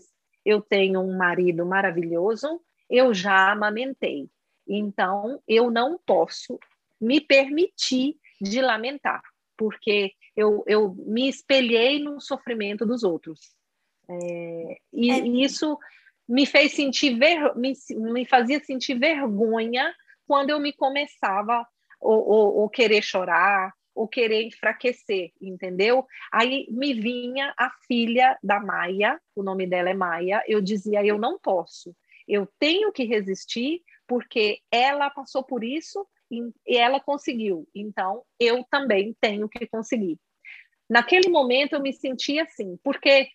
eu tenho um marido maravilhoso, eu já amamentei. Então, eu não posso me permitir de lamentar, porque eu, eu me espelhei no sofrimento dos outros. É, e, é. isso me fez sentir ver, me, me fazia sentir vergonha quando eu me começava ou, ou, ou querer chorar ou querer enfraquecer, entendeu? Aí me vinha a filha da Maia, o nome dela é Maia, eu dizia, eu não posso, eu tenho que resistir, porque ela passou por isso e ela conseguiu, então eu também tenho que conseguir. Naquele momento eu me senti assim, porque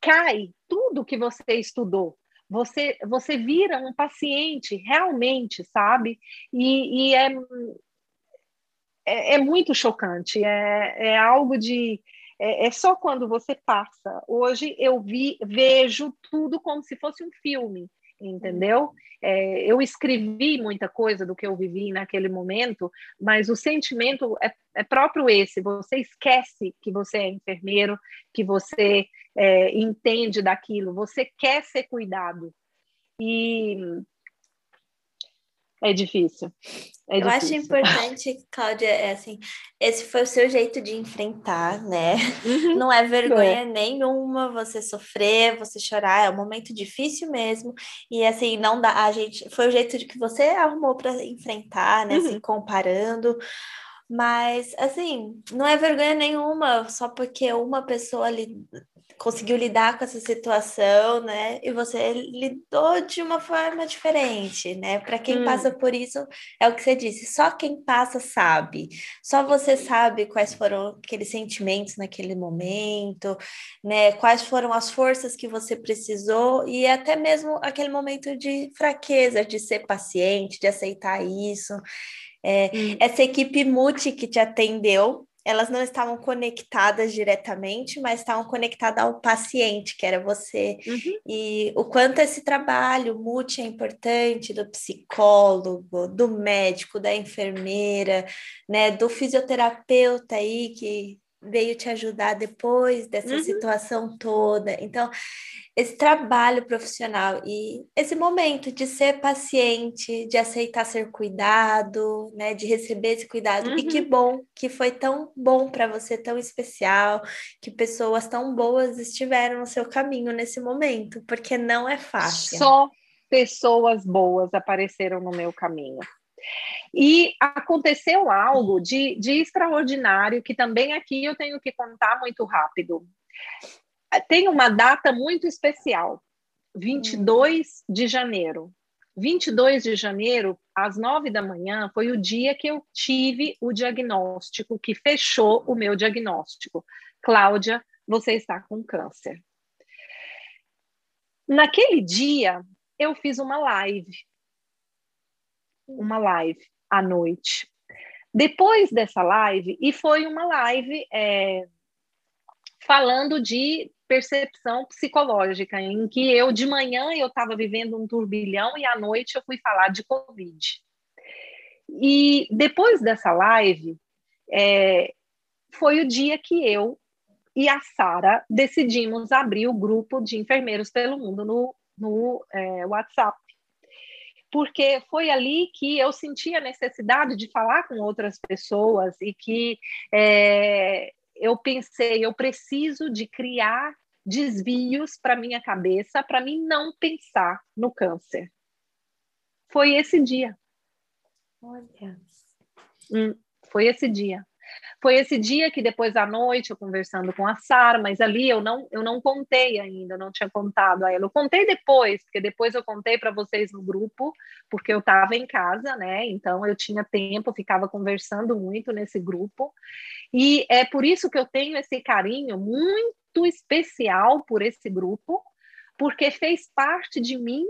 cai tudo que você estudou, você você vira um paciente realmente, sabe? E, e é, é, é muito chocante, é, é algo de. É, é, só quando você passa. Hoje eu vi, vejo tudo como se fosse um filme, entendeu? É, eu escrevi muita coisa do que eu vivi naquele momento, mas o sentimento é, é próprio esse. Você esquece que você é enfermeiro, que você é, entende daquilo, você quer ser cuidado. E é difícil. É eu acho importante, Cláudia, é assim, esse foi o seu jeito de enfrentar, né? Uhum. Não é vergonha é. nenhuma você sofrer, você chorar, é um momento difícil mesmo. E assim, não dá, a gente, foi o jeito de que você arrumou para enfrentar, né? Uhum. Se comparando. Mas, assim, não é vergonha nenhuma, só porque uma pessoa ali conseguiu lidar com essa situação, né? E você lidou de uma forma diferente, né? Para quem hum. passa por isso, é o que você disse, só quem passa sabe. Só você sabe quais foram aqueles sentimentos naquele momento, né? Quais foram as forças que você precisou e até mesmo aquele momento de fraqueza, de ser paciente, de aceitar isso. É, hum. Essa equipe multi que te atendeu, elas não estavam conectadas diretamente, mas estavam conectadas ao paciente, que era você. Uhum. E o quanto esse trabalho multi é importante do psicólogo, do médico, da enfermeira, né, do fisioterapeuta aí que veio te ajudar depois dessa uhum. situação toda. Então, esse trabalho profissional e esse momento de ser paciente, de aceitar ser cuidado, né, de receber esse cuidado. Uhum. E que uhum. bom que foi tão bom para você, tão especial, que pessoas tão boas estiveram no seu caminho nesse momento, porque não é fácil. Só pessoas boas apareceram no meu caminho. E aconteceu algo de, de extraordinário que também aqui eu tenho que contar muito rápido tem uma data muito especial, 22 hum. de janeiro. 22 de janeiro, às 9 da manhã, foi o dia que eu tive o diagnóstico, que fechou o meu diagnóstico. Cláudia, você está com câncer. Naquele dia, eu fiz uma live. Uma live à noite. Depois dessa live, e foi uma live é, falando de percepção psicológica, em que eu de manhã eu estava vivendo um turbilhão e à noite eu fui falar de Covid. E depois dessa live, é, foi o dia que eu e a Sara decidimos abrir o grupo de enfermeiros pelo mundo no, no é, WhatsApp. Porque foi ali que eu senti a necessidade de falar com outras pessoas e que é, eu pensei, eu preciso de criar desvios para minha cabeça para mim não pensar no câncer. Foi esse dia. Olha. Hum, foi esse dia. Foi esse dia que depois à noite eu conversando com a Sara, mas ali eu não eu não contei ainda, eu não tinha contado a ela. Eu contei depois, porque depois eu contei para vocês no grupo, porque eu estava em casa, né? Então eu tinha tempo, ficava conversando muito nesse grupo. E é por isso que eu tenho esse carinho muito muito especial por esse grupo, porque fez parte de mim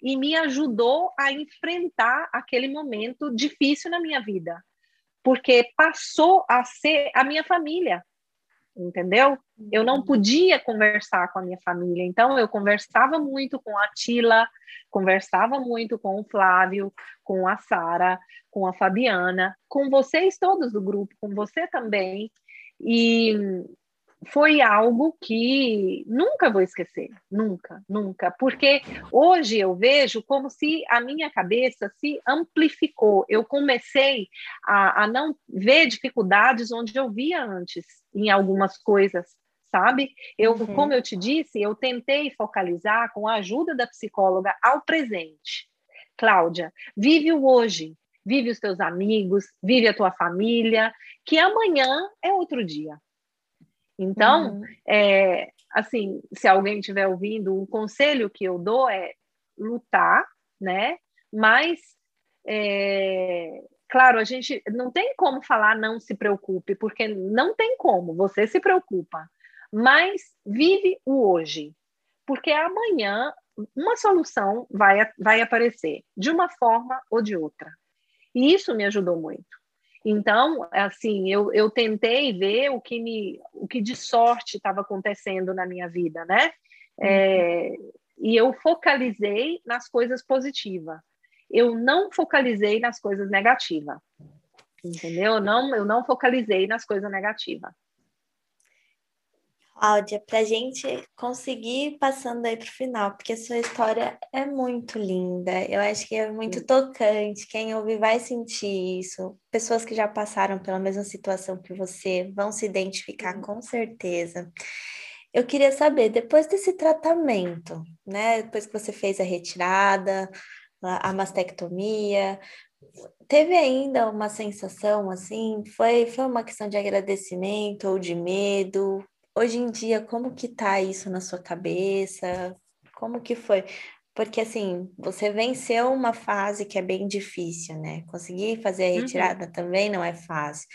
e me ajudou a enfrentar aquele momento difícil na minha vida, porque passou a ser a minha família, entendeu? Eu não podia conversar com a minha família, então eu conversava muito com a Tila, conversava muito com o Flávio, com a Sara, com a Fabiana, com vocês todos do grupo, com você também, e foi algo que nunca vou esquecer, nunca, nunca, porque hoje eu vejo como se a minha cabeça se amplificou. Eu comecei a, a não ver dificuldades onde eu via antes em algumas coisas, sabe? Eu, uhum. como eu te disse, eu tentei focalizar com a ajuda da psicóloga ao presente. Cláudia, vive o hoje, vive os teus amigos, vive a tua família, que amanhã é outro dia. Então, uhum. é, assim, se alguém estiver ouvindo, o conselho que eu dou é lutar, né? Mas, é, claro, a gente não tem como falar não se preocupe, porque não tem como, você se preocupa. Mas vive o hoje, porque amanhã uma solução vai, vai aparecer, de uma forma ou de outra. E isso me ajudou muito. Então, assim, eu, eu tentei ver o que me, o que de sorte estava acontecendo na minha vida, né? É, e eu focalizei nas coisas positivas. Eu não focalizei nas coisas negativas. Entendeu? Eu não, eu não focalizei nas coisas negativas. Cláudia, para a gente conseguir ir passando aí para o final, porque a sua história é muito linda, eu acho que é muito tocante, quem ouvir vai sentir isso, pessoas que já passaram pela mesma situação que você vão se identificar com certeza. Eu queria saber, depois desse tratamento, né, depois que você fez a retirada, a mastectomia, teve ainda uma sensação assim? Foi, foi uma questão de agradecimento ou de medo? Hoje em dia, como que tá isso na sua cabeça? Como que foi? Porque assim, você venceu uma fase que é bem difícil, né? Conseguir fazer a uhum. retirada uhum. também não é fácil.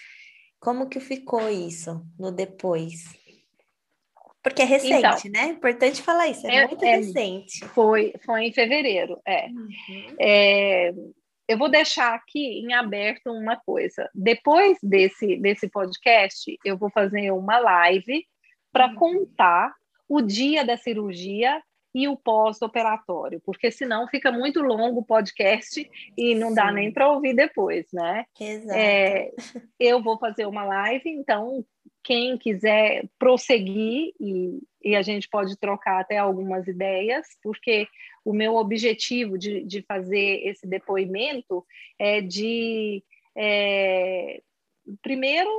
Como que ficou isso no depois? Porque é recente, então, né? Importante falar isso, é, é muito é, recente. Foi, foi em fevereiro, é. Uhum. é. Eu vou deixar aqui em aberto uma coisa. Depois desse, desse podcast, eu vou fazer uma live para uhum. contar o dia da cirurgia e o pós-operatório, porque senão fica muito longo o podcast e não Sim. dá nem para ouvir depois, né? Exato. É, eu vou fazer uma live, então quem quiser prosseguir e, e, a gente pode trocar até algumas ideias, porque o meu objetivo de, de fazer esse depoimento é de, é, primeiro,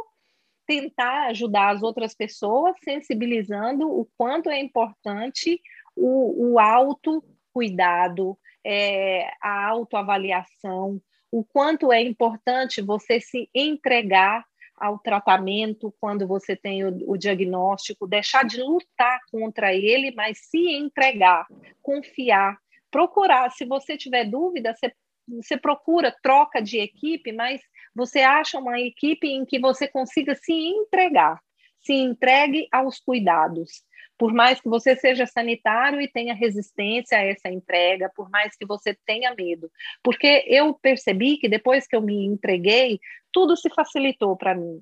tentar ajudar as outras pessoas, sensibilizando o quanto é importante o, o autocuidado, é, a autoavaliação, o quanto é importante você se entregar ao tratamento quando você tem o, o, diagnóstico, deixar de lutar contra ele, mas se entregar, confiar, procurar. Se você tiver dúvida, você, você procura troca de equipe, mas você acha uma equipe em que você consiga se entregar, se entregue aos cuidados por mais que você seja sanitário e tenha resistência a essa entrega, por mais que você tenha medo. Porque eu percebi que depois que eu me entreguei, tudo se facilitou para mim.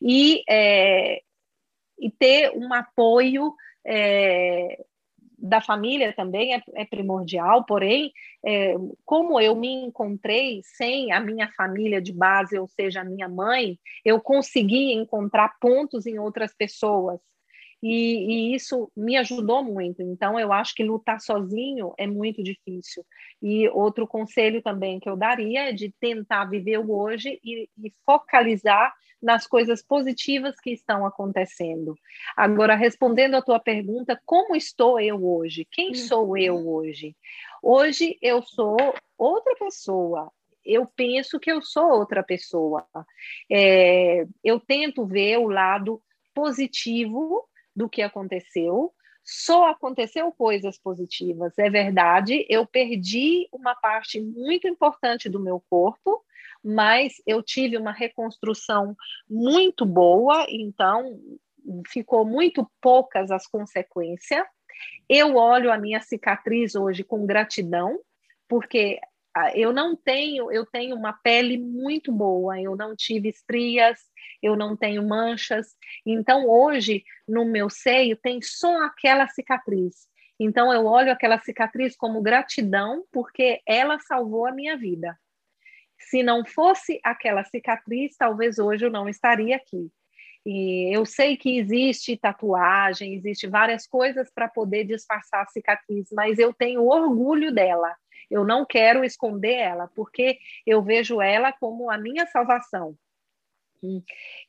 E, é, e ter um apoio é, da família também é, é primordial, porém, é, como eu me encontrei sem a minha família de base, ou seja, a minha mãe, eu consegui encontrar pontos em outras pessoas e, e, isso me ajudou muito. Então, eu acho que lutar sozinho é muito difícil. E outro conselho também que eu daria é de tentar viver o hoje e, e focalizar nas coisas positivas que estão acontecendo. Agora, respondendo a tua pergunta, como estou eu hoje? Quem sou eu uhum. hoje? Hoje eu sou outra pessoa, eu penso que eu sou outra pessoa. É, eu tento ver o lado positivo do que aconteceu. Só aconteceu coisas positivas, é verdade. Eu perdi uma parte muito importante do meu corpo, mas eu tive uma reconstrução muito boa, então ficou muito poucas as consequências. Eu olho a minha cicatriz hoje com gratidão, porque ah, eu não tenho, eu tenho uma pele muito boa, eu não tive estrias, eu não tenho manchas. Então, hoje, no meu seio, tem só aquela cicatriz. Então, eu olho aquela cicatriz como gratidão, porque ela salvou a minha vida. Se não fosse aquela cicatriz, talvez hoje eu não estaria aqui. E eu sei que existe tatuagem, existe várias coisas para poder disfarçar a cicatriz, mas eu tenho orgulho dela. Eu não quero esconder ela, porque eu vejo ela como a minha salvação.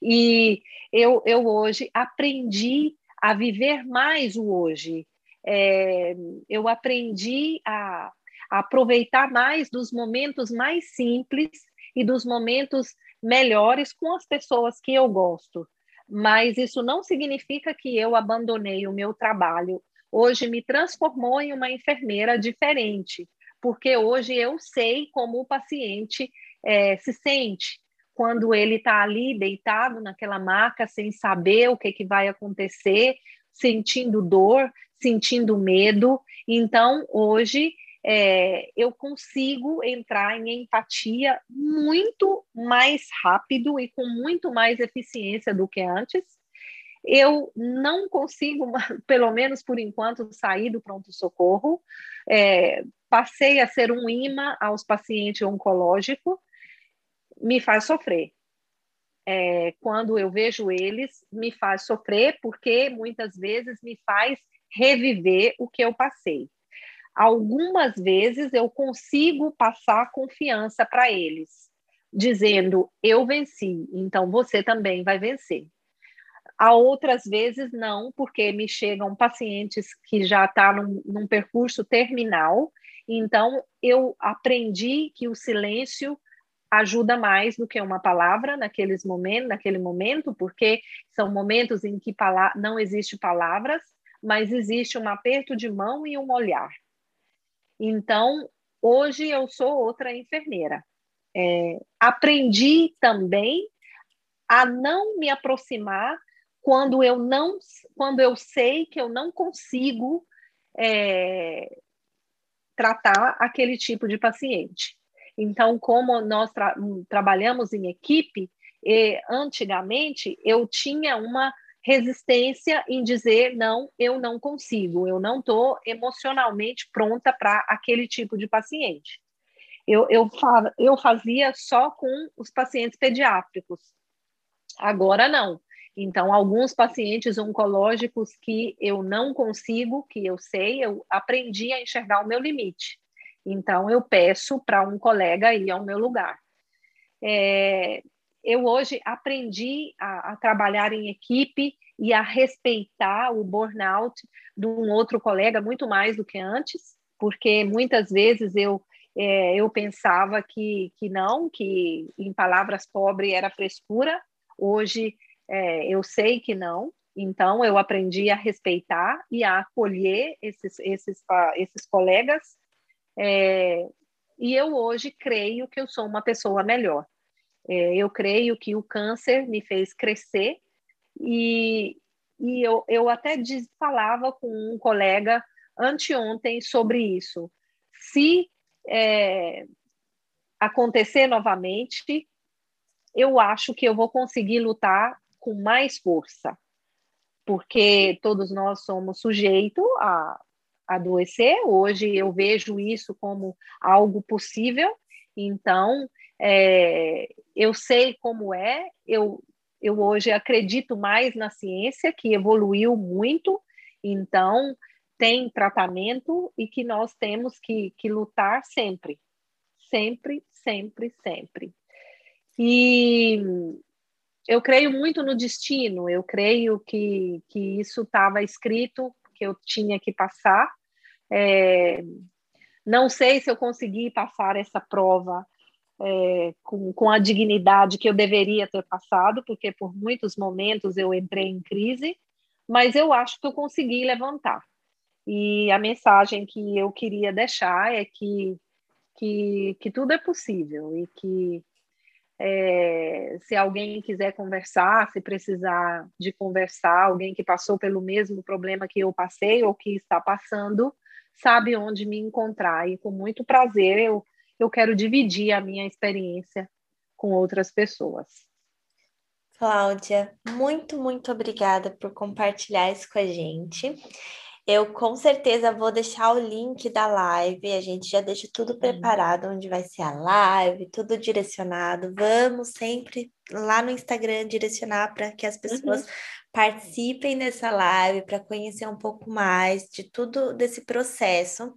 E eu, eu hoje aprendi a viver mais o hoje. É, eu aprendi a, a aproveitar mais dos momentos mais simples e dos momentos melhores com as pessoas que eu gosto. Mas isso não significa que eu abandonei o meu trabalho. Hoje me transformou em uma enfermeira diferente, porque hoje eu sei como o paciente é, se sente quando ele está ali deitado naquela maca, sem saber o que, que vai acontecer, sentindo dor, sentindo medo. Então, hoje, é, eu consigo entrar em empatia muito mais rápido e com muito mais eficiência do que antes. Eu não consigo, pelo menos por enquanto, sair do pronto-socorro. É, passei a ser um imã aos pacientes oncológicos me faz sofrer. É, quando eu vejo eles, me faz sofrer, porque muitas vezes me faz reviver o que eu passei. Algumas vezes eu consigo passar confiança para eles, dizendo: eu venci, então você também vai vencer. Há outras vezes não, porque me chegam pacientes que já estão tá num, num percurso terminal, então eu aprendi que o silêncio ajuda mais do que uma palavra naqueles momentos, naquele momento, porque são momentos em que não existe palavras, mas existe um aperto de mão e um olhar. Então, hoje eu sou outra enfermeira. É, aprendi também a não me aproximar quando eu não, quando eu sei que eu não consigo é, tratar aquele tipo de paciente. Então, como nós tra trabalhamos em equipe, e, antigamente eu tinha uma resistência em dizer não, eu não consigo, eu não estou emocionalmente pronta para aquele tipo de paciente. Eu, eu, eu fazia só com os pacientes pediátricos. Agora não. Então, alguns pacientes oncológicos que eu não consigo, que eu sei, eu aprendi a enxergar o meu limite. Então, eu peço para um colega ir ao meu lugar. É, eu hoje aprendi a, a, trabalhar em equipe e a respeitar o burnout de um outro colega muito mais do que antes, porque muitas vezes eu é, eu pensava que, que não, que em palavras pobres era frescura. Hoje é, eu sei que não, então eu aprendi a respeitar e a acolher esses, esses, esses colegas é, e eu hoje creio que eu sou uma pessoa melhor. É, eu creio que o câncer me fez crescer e, e eu, eu até diz, falava com um colega anteontem sobre isso. Se é, acontecer novamente, eu acho que eu vou conseguir lutar com mais força, porque todos nós somos sujeitos a, adoecer. Hoje eu vejo isso como algo possível, então é, eu sei como é, eu, eu hoje acredito mais na ciência, que evoluiu muito, então tem tratamento e que nós temos que, que lutar sempre, sempre, sempre, sempre. E eu creio muito no destino, eu creio que, que isso estava escrito, que eu tinha que passar, é, não sei se eu consegui passar essa prova é, com, com a dignidade que eu deveria ter passado, porque por muitos momentos eu entrei em crise, mas eu acho que eu consegui levantar. E a mensagem que eu queria deixar é que, que, que tudo é possível e que é, se alguém quiser conversar, se precisar de conversar, alguém que passou pelo mesmo problema que eu passei ou que está passando, sabe onde me encontrar. E com muito prazer eu, eu quero dividir a minha experiência com outras pessoas. Cláudia, muito, muito obrigada por compartilhar isso com a gente. Eu com certeza vou deixar o link da live, a gente já deixa tudo preparado, onde vai ser a live, tudo direcionado. Vamos sempre lá no Instagram direcionar para que as pessoas uhum participem dessa live para conhecer um pouco mais de tudo desse processo.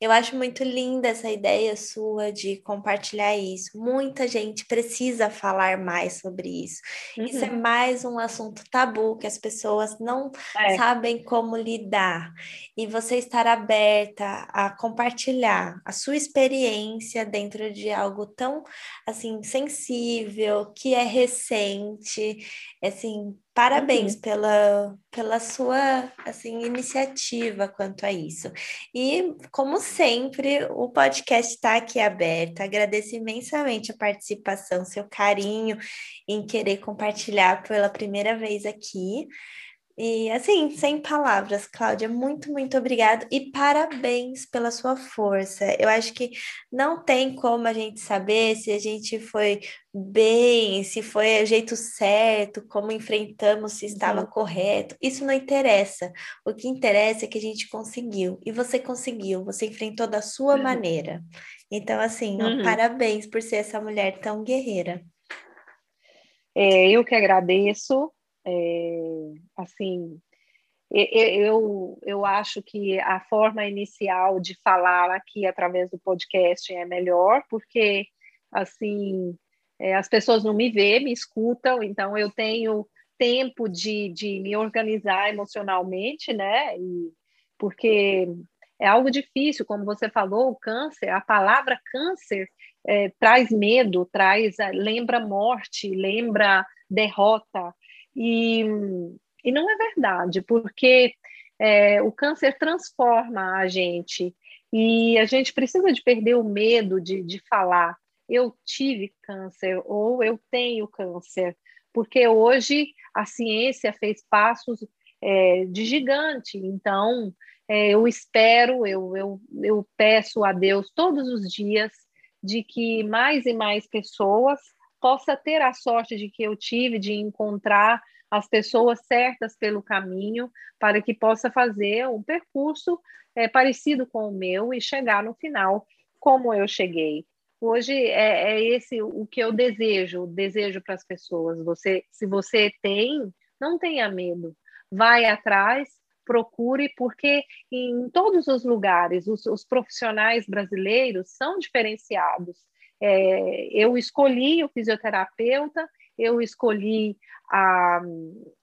Eu acho muito linda essa ideia sua de compartilhar isso. Muita gente precisa falar mais sobre isso. Uhum. Isso é uhum. mais um assunto tabu que as pessoas não é. sabem como lidar. E você estar aberta a compartilhar a sua experiência dentro de algo tão assim sensível, que é recente, assim, Parabéns uhum. pela, pela sua assim, iniciativa quanto a isso. E, como sempre, o podcast está aqui aberto. Agradeço imensamente a participação, seu carinho em querer compartilhar pela primeira vez aqui. E assim, sem palavras, Cláudia, muito, muito obrigado e parabéns pela sua força. Eu acho que não tem como a gente saber se a gente foi bem, se foi o jeito certo, como enfrentamos, se estava uhum. correto. Isso não interessa. O que interessa é que a gente conseguiu. E você conseguiu, você enfrentou da sua uhum. maneira. Então, assim, uhum. ó, parabéns por ser essa mulher tão guerreira. É, eu que agradeço. É, assim, eu, eu acho que a forma inicial de falar aqui através do podcast é melhor, porque assim é, as pessoas não me vêem, me escutam, então eu tenho tempo de, de me organizar emocionalmente, né? E, porque é algo difícil, como você falou, o câncer, a palavra câncer é, traz medo, traz é, lembra morte, lembra derrota e, e não é verdade, porque é, o câncer transforma a gente. E a gente precisa de perder o medo de, de falar eu tive câncer ou eu tenho câncer, porque hoje a ciência fez passos é, de gigante, então é, eu espero, eu, eu, eu peço a Deus todos os dias de que mais e mais pessoas possa ter a sorte de que eu tive de encontrar as pessoas certas pelo caminho para que possa fazer um percurso é, parecido com o meu e chegar no final como eu cheguei. Hoje é, é esse o que eu desejo, desejo para as pessoas. Você, se você tem, não tenha medo, vai atrás, procure, porque em todos os lugares os, os profissionais brasileiros são diferenciados. É, eu escolhi o fisioterapeuta, eu escolhi a,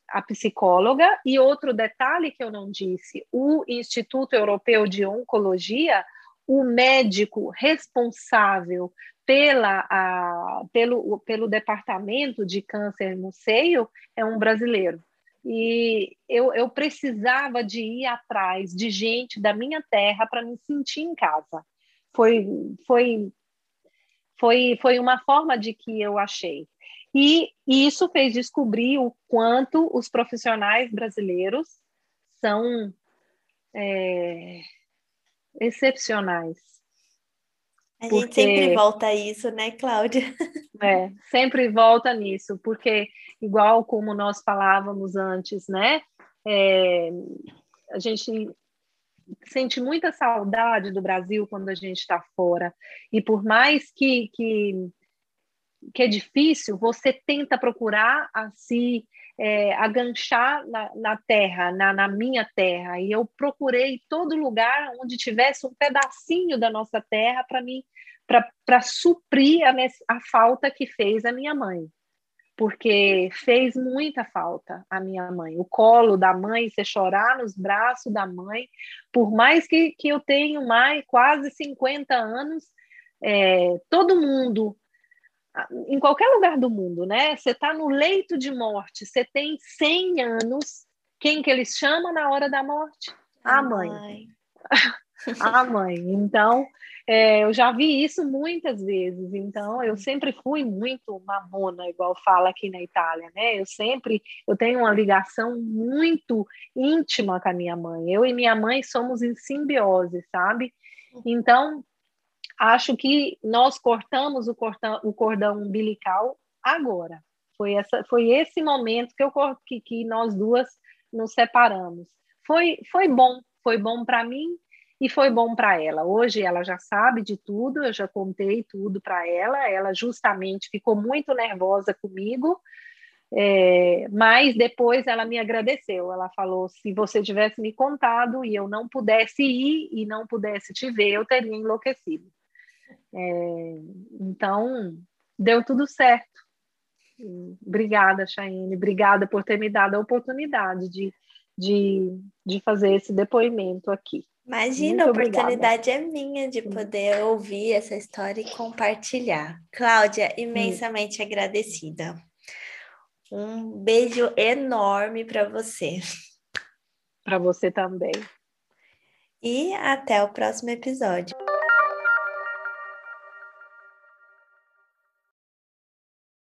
a psicóloga, e outro detalhe que eu não disse: o Instituto Europeu de Oncologia, o médico responsável pela, a, pelo, pelo departamento de câncer no seio é um brasileiro. E eu, eu precisava de ir atrás de gente da minha terra para me sentir em casa. Foi, foi, foi, foi uma forma de que eu achei. E isso fez descobrir o quanto os profissionais brasileiros são é, excepcionais. A porque... gente sempre volta a isso, né, Cláudia? É, sempre volta nisso, porque igual como nós falávamos antes, né? É, a gente sente muita saudade do Brasil quando a gente está fora. E por mais que, que, que é difícil, você tenta procurar a se é, aganchar na, na terra, na, na, minha terra. E eu procurei todo lugar onde tivesse um pedacinho da nossa terra para mim, para suprir a, a falta que fez a minha mãe. Porque fez muita falta a minha mãe. O colo da mãe, você chorar nos braços da mãe, por mais que, que eu tenho mais quase 50 anos, é, todo mundo em qualquer lugar do mundo, né? Você está no leito de morte, você tem 100 anos, quem que eles chamam na hora da morte? A mãe. a mãe. Então, é, eu já vi isso muitas vezes. Então, eu sempre fui muito mamona, igual fala aqui na Itália, né? Eu sempre, eu tenho uma ligação muito íntima com a minha mãe. Eu e minha mãe somos em simbiose, sabe? Então, acho que nós cortamos o cordão, o cordão umbilical agora. Foi, essa, foi esse momento que, eu, que, que nós duas nos separamos. Foi, foi bom, foi bom para mim e foi bom para ela. Hoje ela já sabe de tudo, eu já contei tudo para ela. Ela justamente ficou muito nervosa comigo, é, mas depois ela me agradeceu. Ela falou: se você tivesse me contado e eu não pudesse ir e não pudesse te ver, eu teria enlouquecido. É, então, deu tudo certo. Obrigada, Chayenne. Obrigada por ter me dado a oportunidade de, de, de fazer esse depoimento aqui. Imagina, Muito a oportunidade obrigada. é minha de poder ouvir essa história e compartilhar. Cláudia, imensamente Sim. agradecida. Um beijo enorme para você. Para você também. E até o próximo episódio.